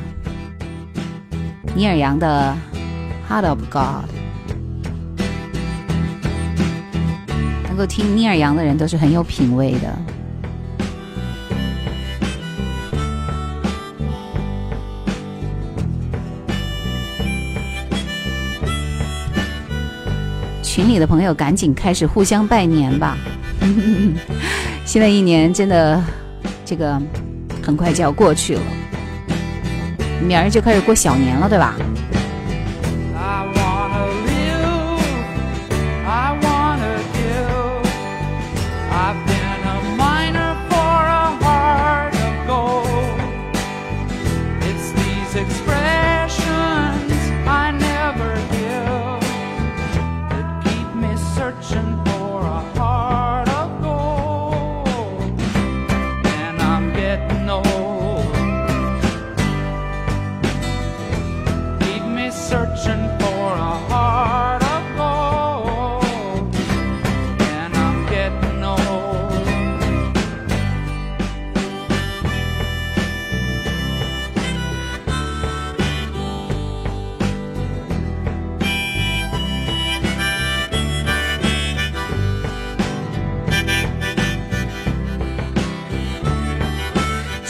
尼爾楊的《Heart of God》。能够听尼尔杨的人都是很有品味的。群里的朋友赶紧开始互相拜年吧！新的一年真的，这个很快就要过去了，明儿就开始过小年了，对吧？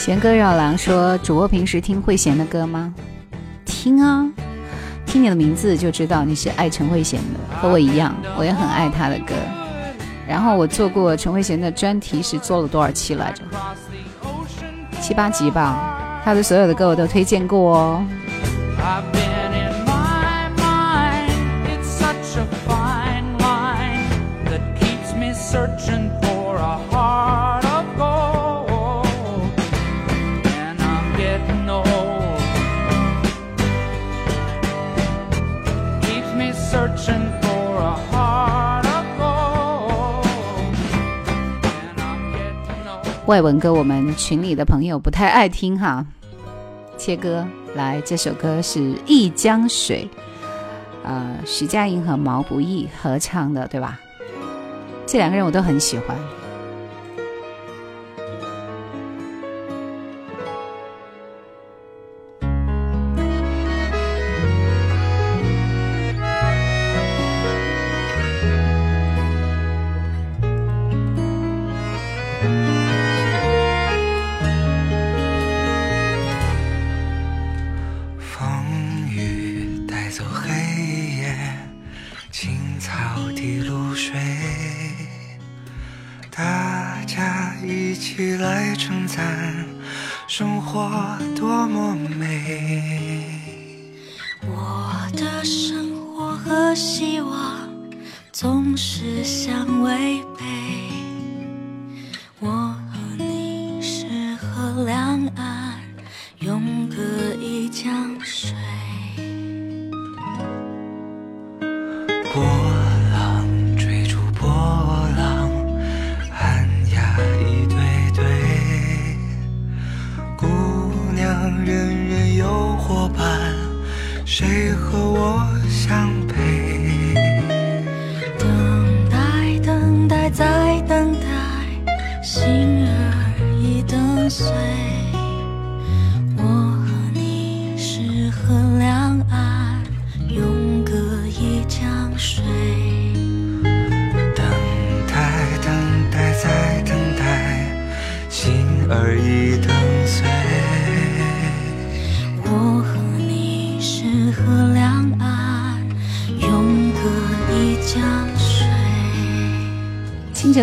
元歌绕廊”说：“主播平时听慧娴的歌吗？听啊，听你的名字就知道你是爱陈慧娴的，和我一样，我也很爱她的歌。然后我做过陈慧娴的专题是做了多少期来着？七八集吧。她的所有的歌我都推荐过哦。外文歌，我们群里的朋友不太爱听哈。切歌，来，这首歌是《一江水》，呃，徐佳莹和毛不易合唱的，对吧？这两个人我都很喜欢。雨来称赞生活多么美，我的生活和希望总是相违背。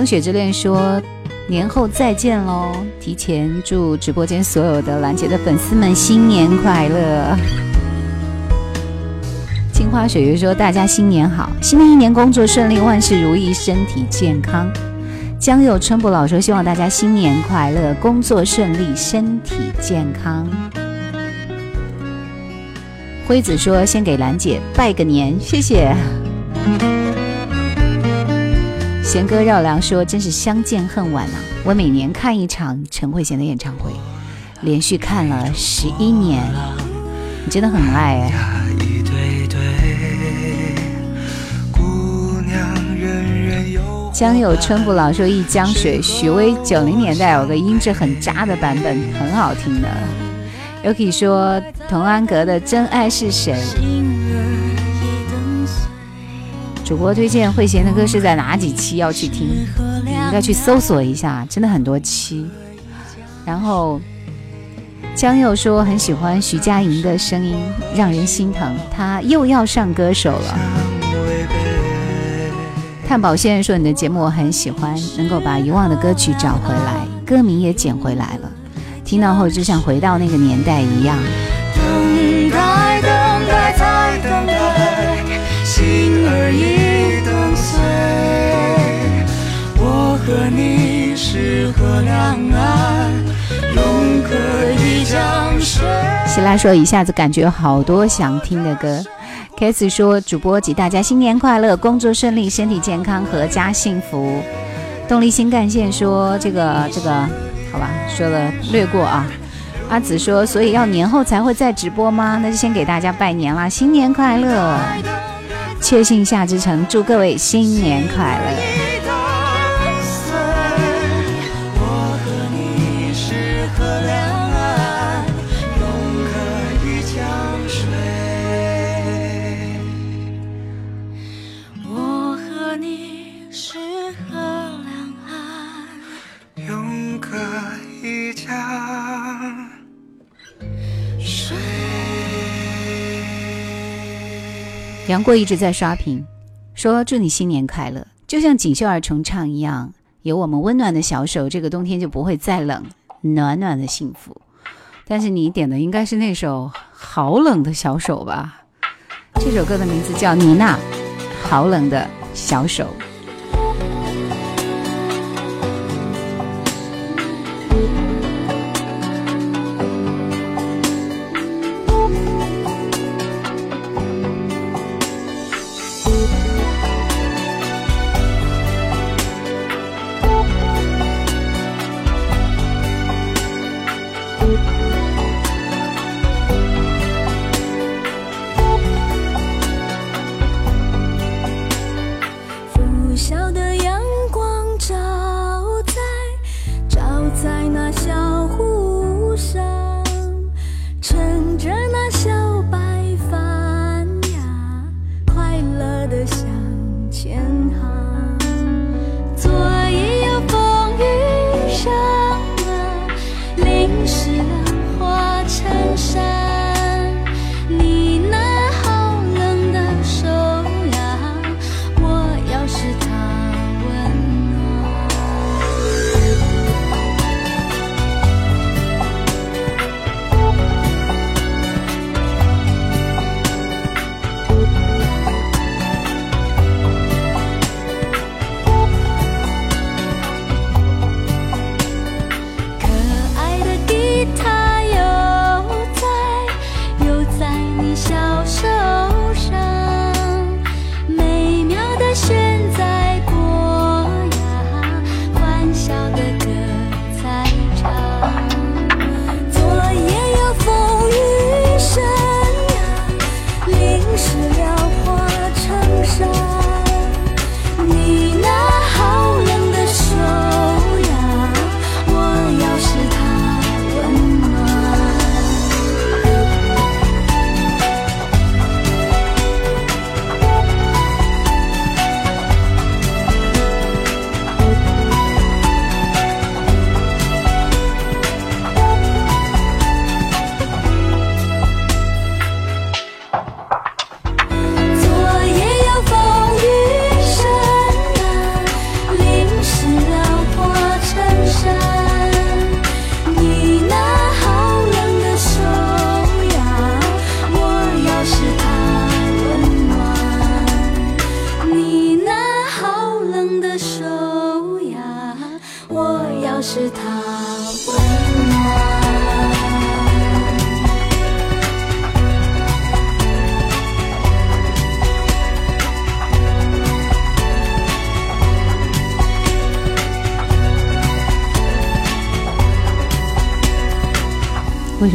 雪之恋说：“年后再见喽！提前祝直播间所有的兰姐的粉丝们新年快乐。”青花雪月说：“大家新年好，新的一年工作顺利，万事如意，身体健康。”江佑春不老说：“希望大家新年快乐，工作顺利，身体健康。”辉子说：“先给兰姐拜个年，谢谢。”贤哥绕梁说：“真是相见恨晚啊！我每年看一场陈慧娴的演唱会，连续看了十一年，你真的很爱哎。”江有春不老说：“一江水。”许巍九零年代有个音质很渣的版本，很好听的。Yuki 说：“童安格的真爱是谁？”主播推荐慧娴的歌是在哪几期要去听？你应该去搜索一下，真的很多期。然后江佑说很喜欢徐佳莹的声音，让人心疼。她又要上歌手了。探宝先生说你的节目我很喜欢，能够把遗忘的歌曲找回来，歌名也捡回来了。听到后就像回到那个年代一样。等待，等待，再等待。心儿已等碎，我和你是河两岸，永隔一江水。希拉说一下子感觉好多想听的歌。k a s 说主播及大家新年快乐，工作顺利，身体健康，阖家幸福。动力新干线说这个这个好吧，说了略过啊。阿紫说所以要年后才会再直播吗？那就先给大家拜年啦，新年快乐。确信夏之城，祝各位新年快乐。杨过一直在刷屏，说祝你新年快乐，就像锦绣二重唱一样，有我们温暖的小手，这个冬天就不会再冷，暖暖的幸福。但是你点的应该是那首《好冷的小手》吧？这首歌的名字叫妮娜，《好冷的小手》。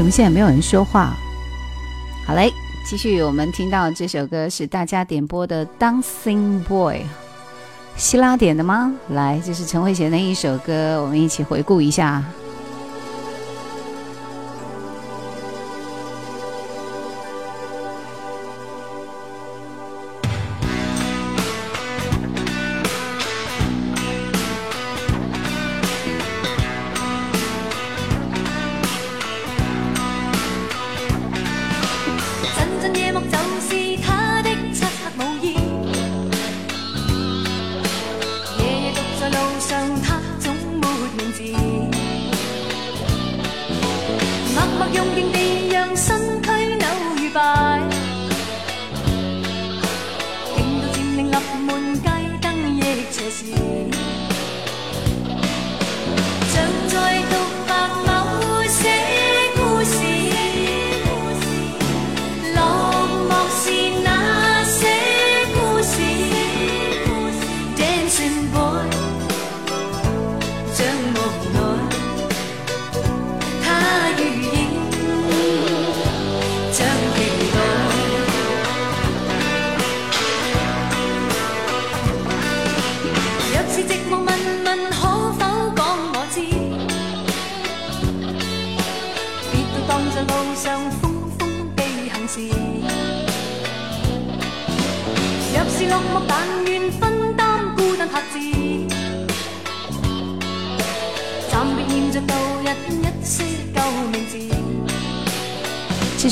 现在没有人说话？好嘞，继续，我们听到这首歌是大家点播的《Dancing Boy》，希拉点的吗？来，这是陈慧娴的一首歌，我们一起回顾一下。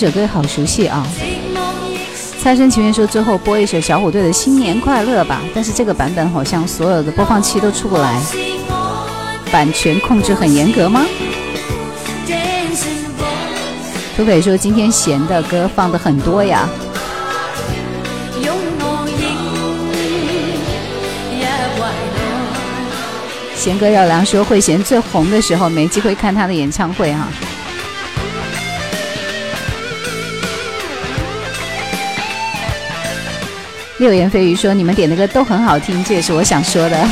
这首歌好熟悉啊！寂寞亦是猜生情愿说最后播一首小虎队的《新年快乐》吧，但是这个版本好像所有的播放器都出不来，版权控制很严格吗？土匪说今天弦的歌放的很多呀，擁我影一懷內。弦哥要梁说慧贤最红的时候没机会看他的演唱会哈、六言蜚语说你们点的歌都很好听，这也是我想说的。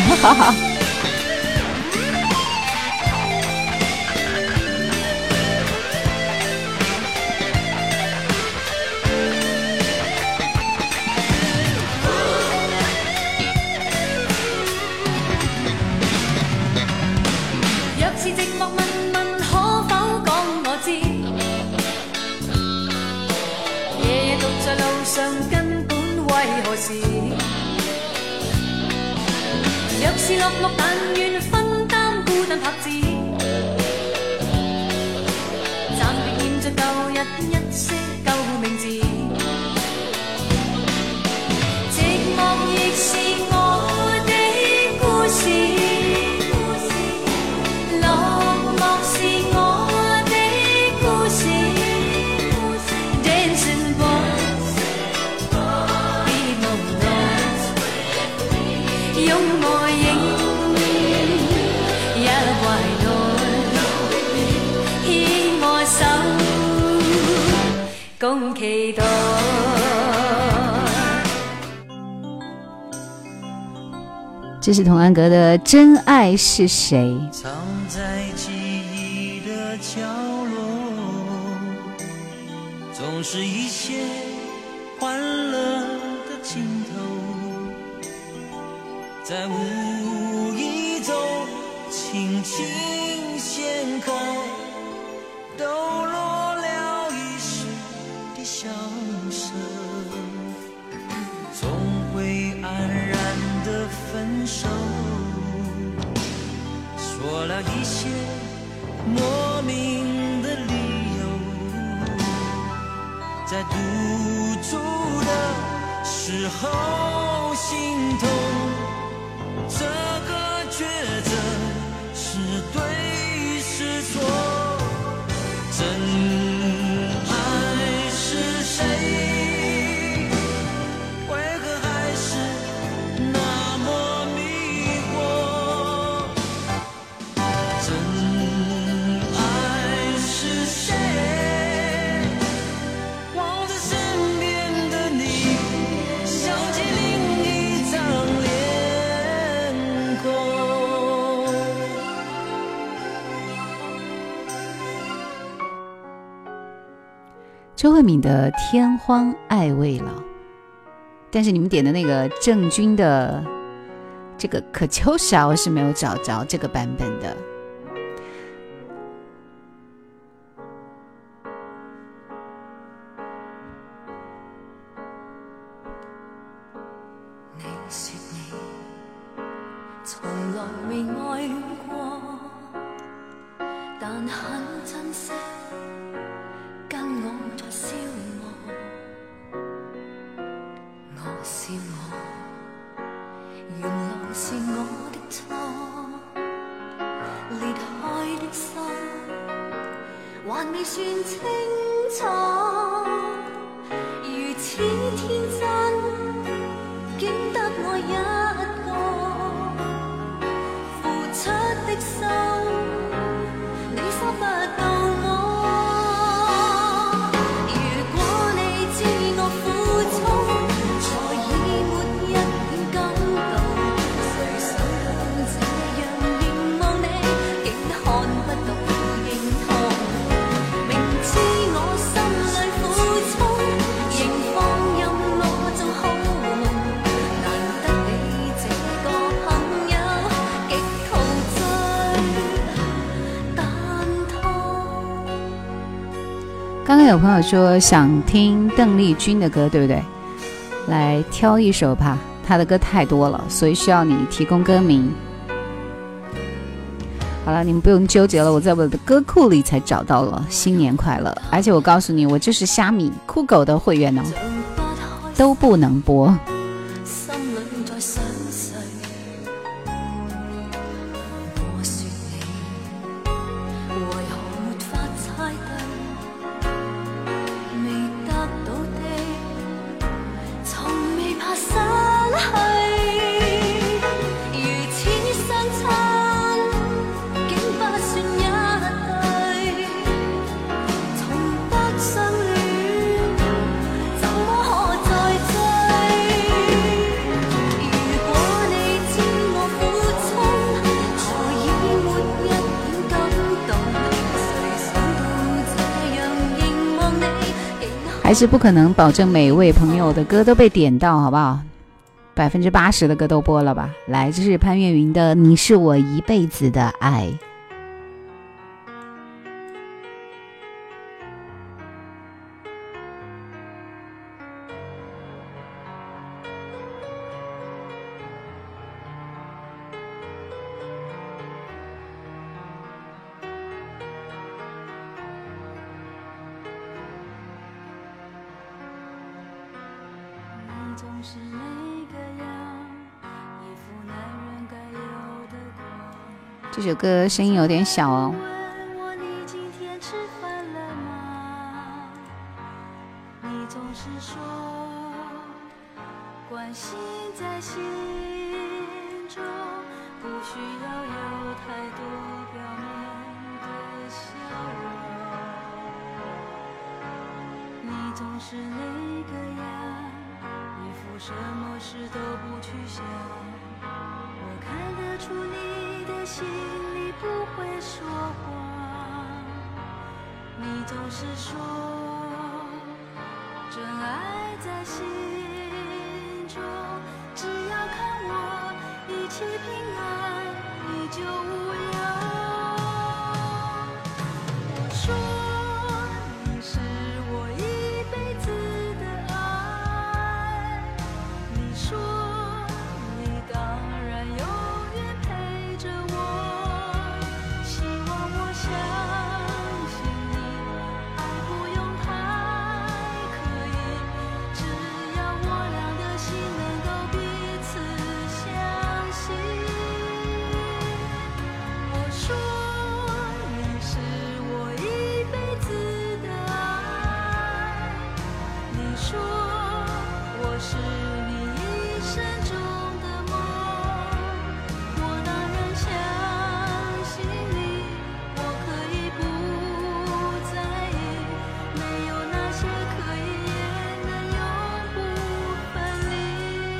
若是寂寞問事？若是落寞，但愿分担孤单拍子，暂别念着旧日这是童安格的《真爱是谁》。藏在记忆的角落，总是一些欢乐的镜头，在无时候心痛，周慧敏的《天荒爱未老》，但是你们点的那个郑钧的这个《可秋莎》，我是没有找着这个版本的。有朋友说想听邓丽君的歌，对不对？来挑一首吧，她的歌太多了，所以需要你提供歌名。好了，你们不用纠结了，我在我的歌库里才找到了。新年快乐！而且我告诉你，我就是虾米酷狗的会员哦，都不能播。是不可能保证每位朋友的歌都被点到，好不好？百分之八十的歌都播了吧。来，这是潘粤云的《你是我一辈子的爱》。首歌声音有点小哦。什么事都不去想，我看得出你心里不会说谎你总是说真爱在心中只要看我一起平安你就无恙。我说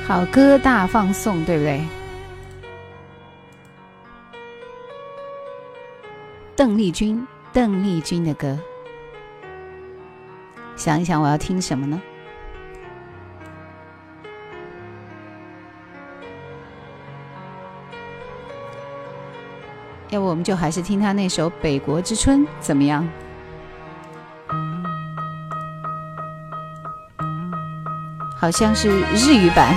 好歌大放送，对不对？邓丽君，邓丽君的歌。想一想，我要听什么呢？要不我们就还是听他那首《北国之春》怎么样？好像是日语版。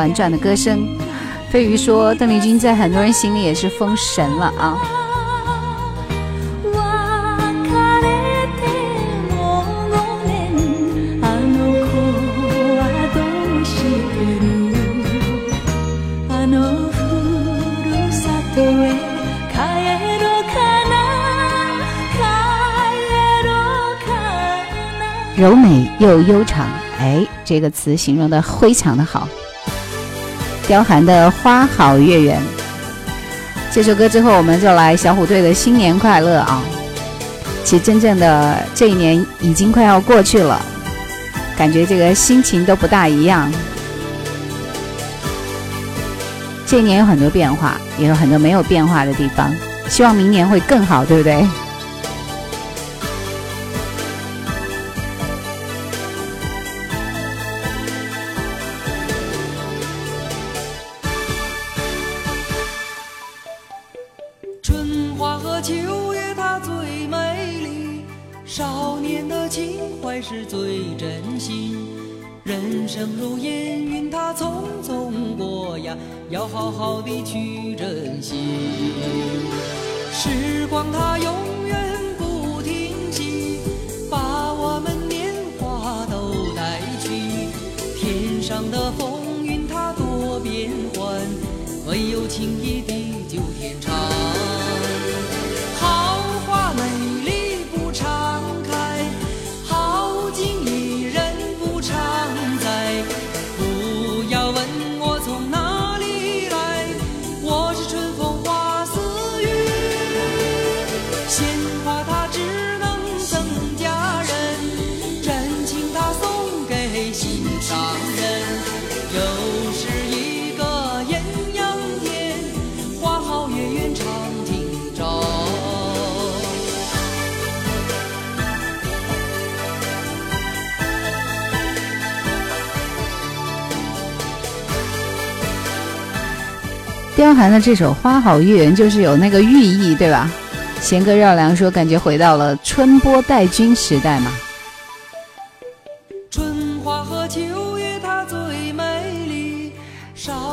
婉转的歌声，飞鱼说：“邓丽君在很多人心里也是封神了啊。”柔美又悠长，哎，这个词形容的非常的好。刁寒的《花好月圆》这首歌之后，我们就来小虎队的《新年快乐》啊！其实真正的这一年已经快要过去了，感觉这个心情都不大一样。这一年有很多变化，也有很多没有变化的地方，希望明年会更好，对不对？这首《花好月圆》就是有那个寓意，对吧？弦歌绕梁说，感觉回到了春波待君时代嘛。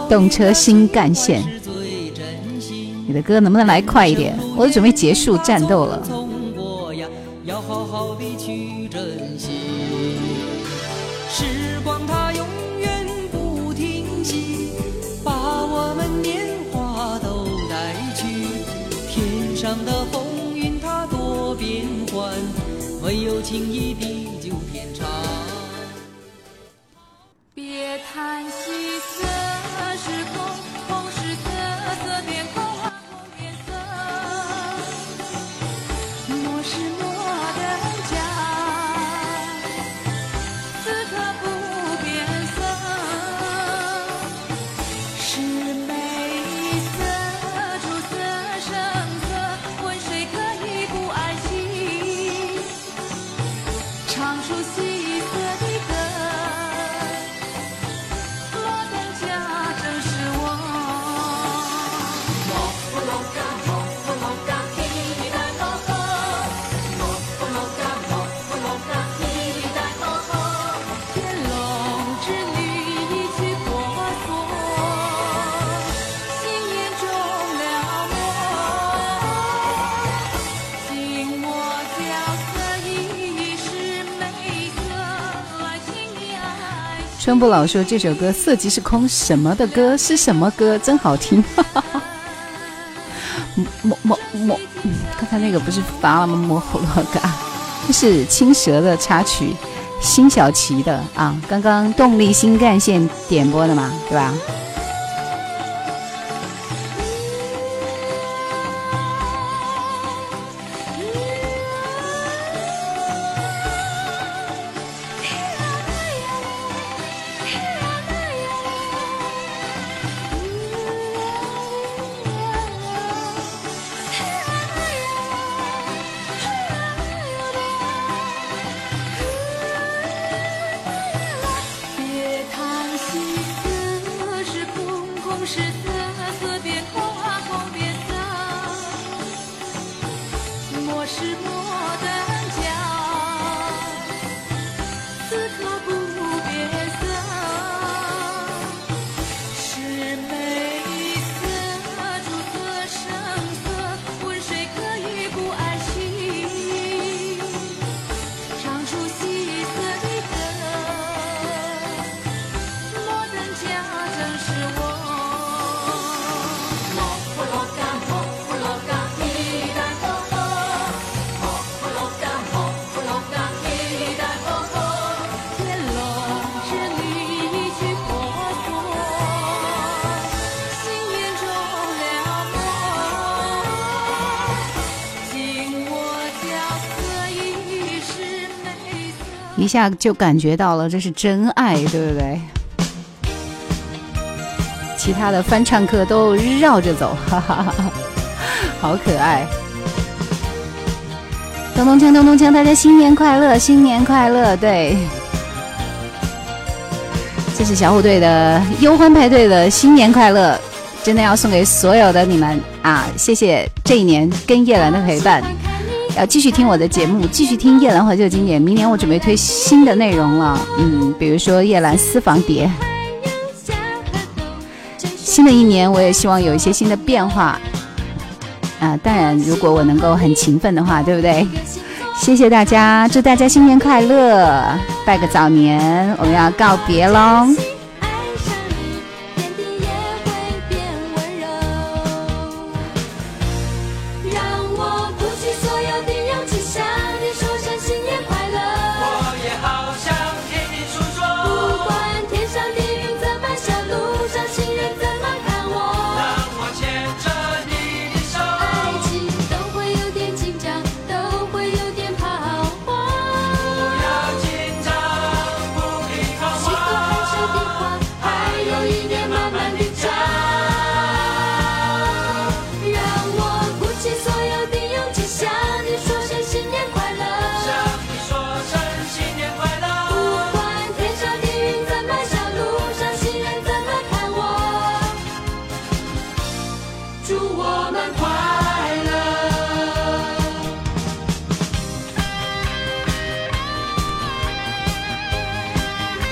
动车新干线，你的歌能不能来快一点？我准备结束战斗了。要好好的风云没有轻易的春不老说这首歌色即是空，什么的歌是什么歌？真好听。摸摸摸，嗯刚才那个不是发了吗？摸喉咙嘎，这是青蛇的插曲，辛晓琪的啊，刚刚动力新干线点播的嘛，对吧？一下就感觉到了这是真爱，对不对？其他的翻唱课都绕着走，哈哈哈哈，好可爱。咚咚锵，咚咚锵，大家新年快乐，新年快乐！对，这是小虎队的忧欢派对的新年快乐，真的要送给所有的你们啊！谢谢这一年跟叶兰的陪伴。要继续听我的节目，继续听叶兰怀旧经典。明年我准备推新的内容了，嗯，比如说叶兰私房碟。新的一年，我也希望有一些新的变化。啊，当然，如果我能够很勤奋的话，对不对？谢谢大家，祝大家新年快乐，拜个早年，我们要告别喽。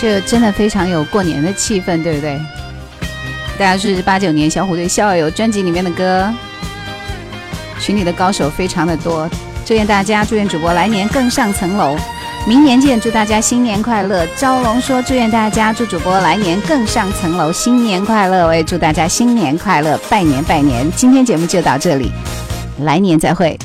这真的非常有过年的气氛，对不对？大家是八九年小虎队《逍遥游》专辑里面的歌，群里的高手非常的多。祝愿大家，祝愿主播来年更上层楼，明年见！祝大家新年快乐！招龙说祝愿大家，祝主播来年更上层楼，新年快乐！我也祝大家新年快乐，拜年拜年！今天节目就到这里，来年再会。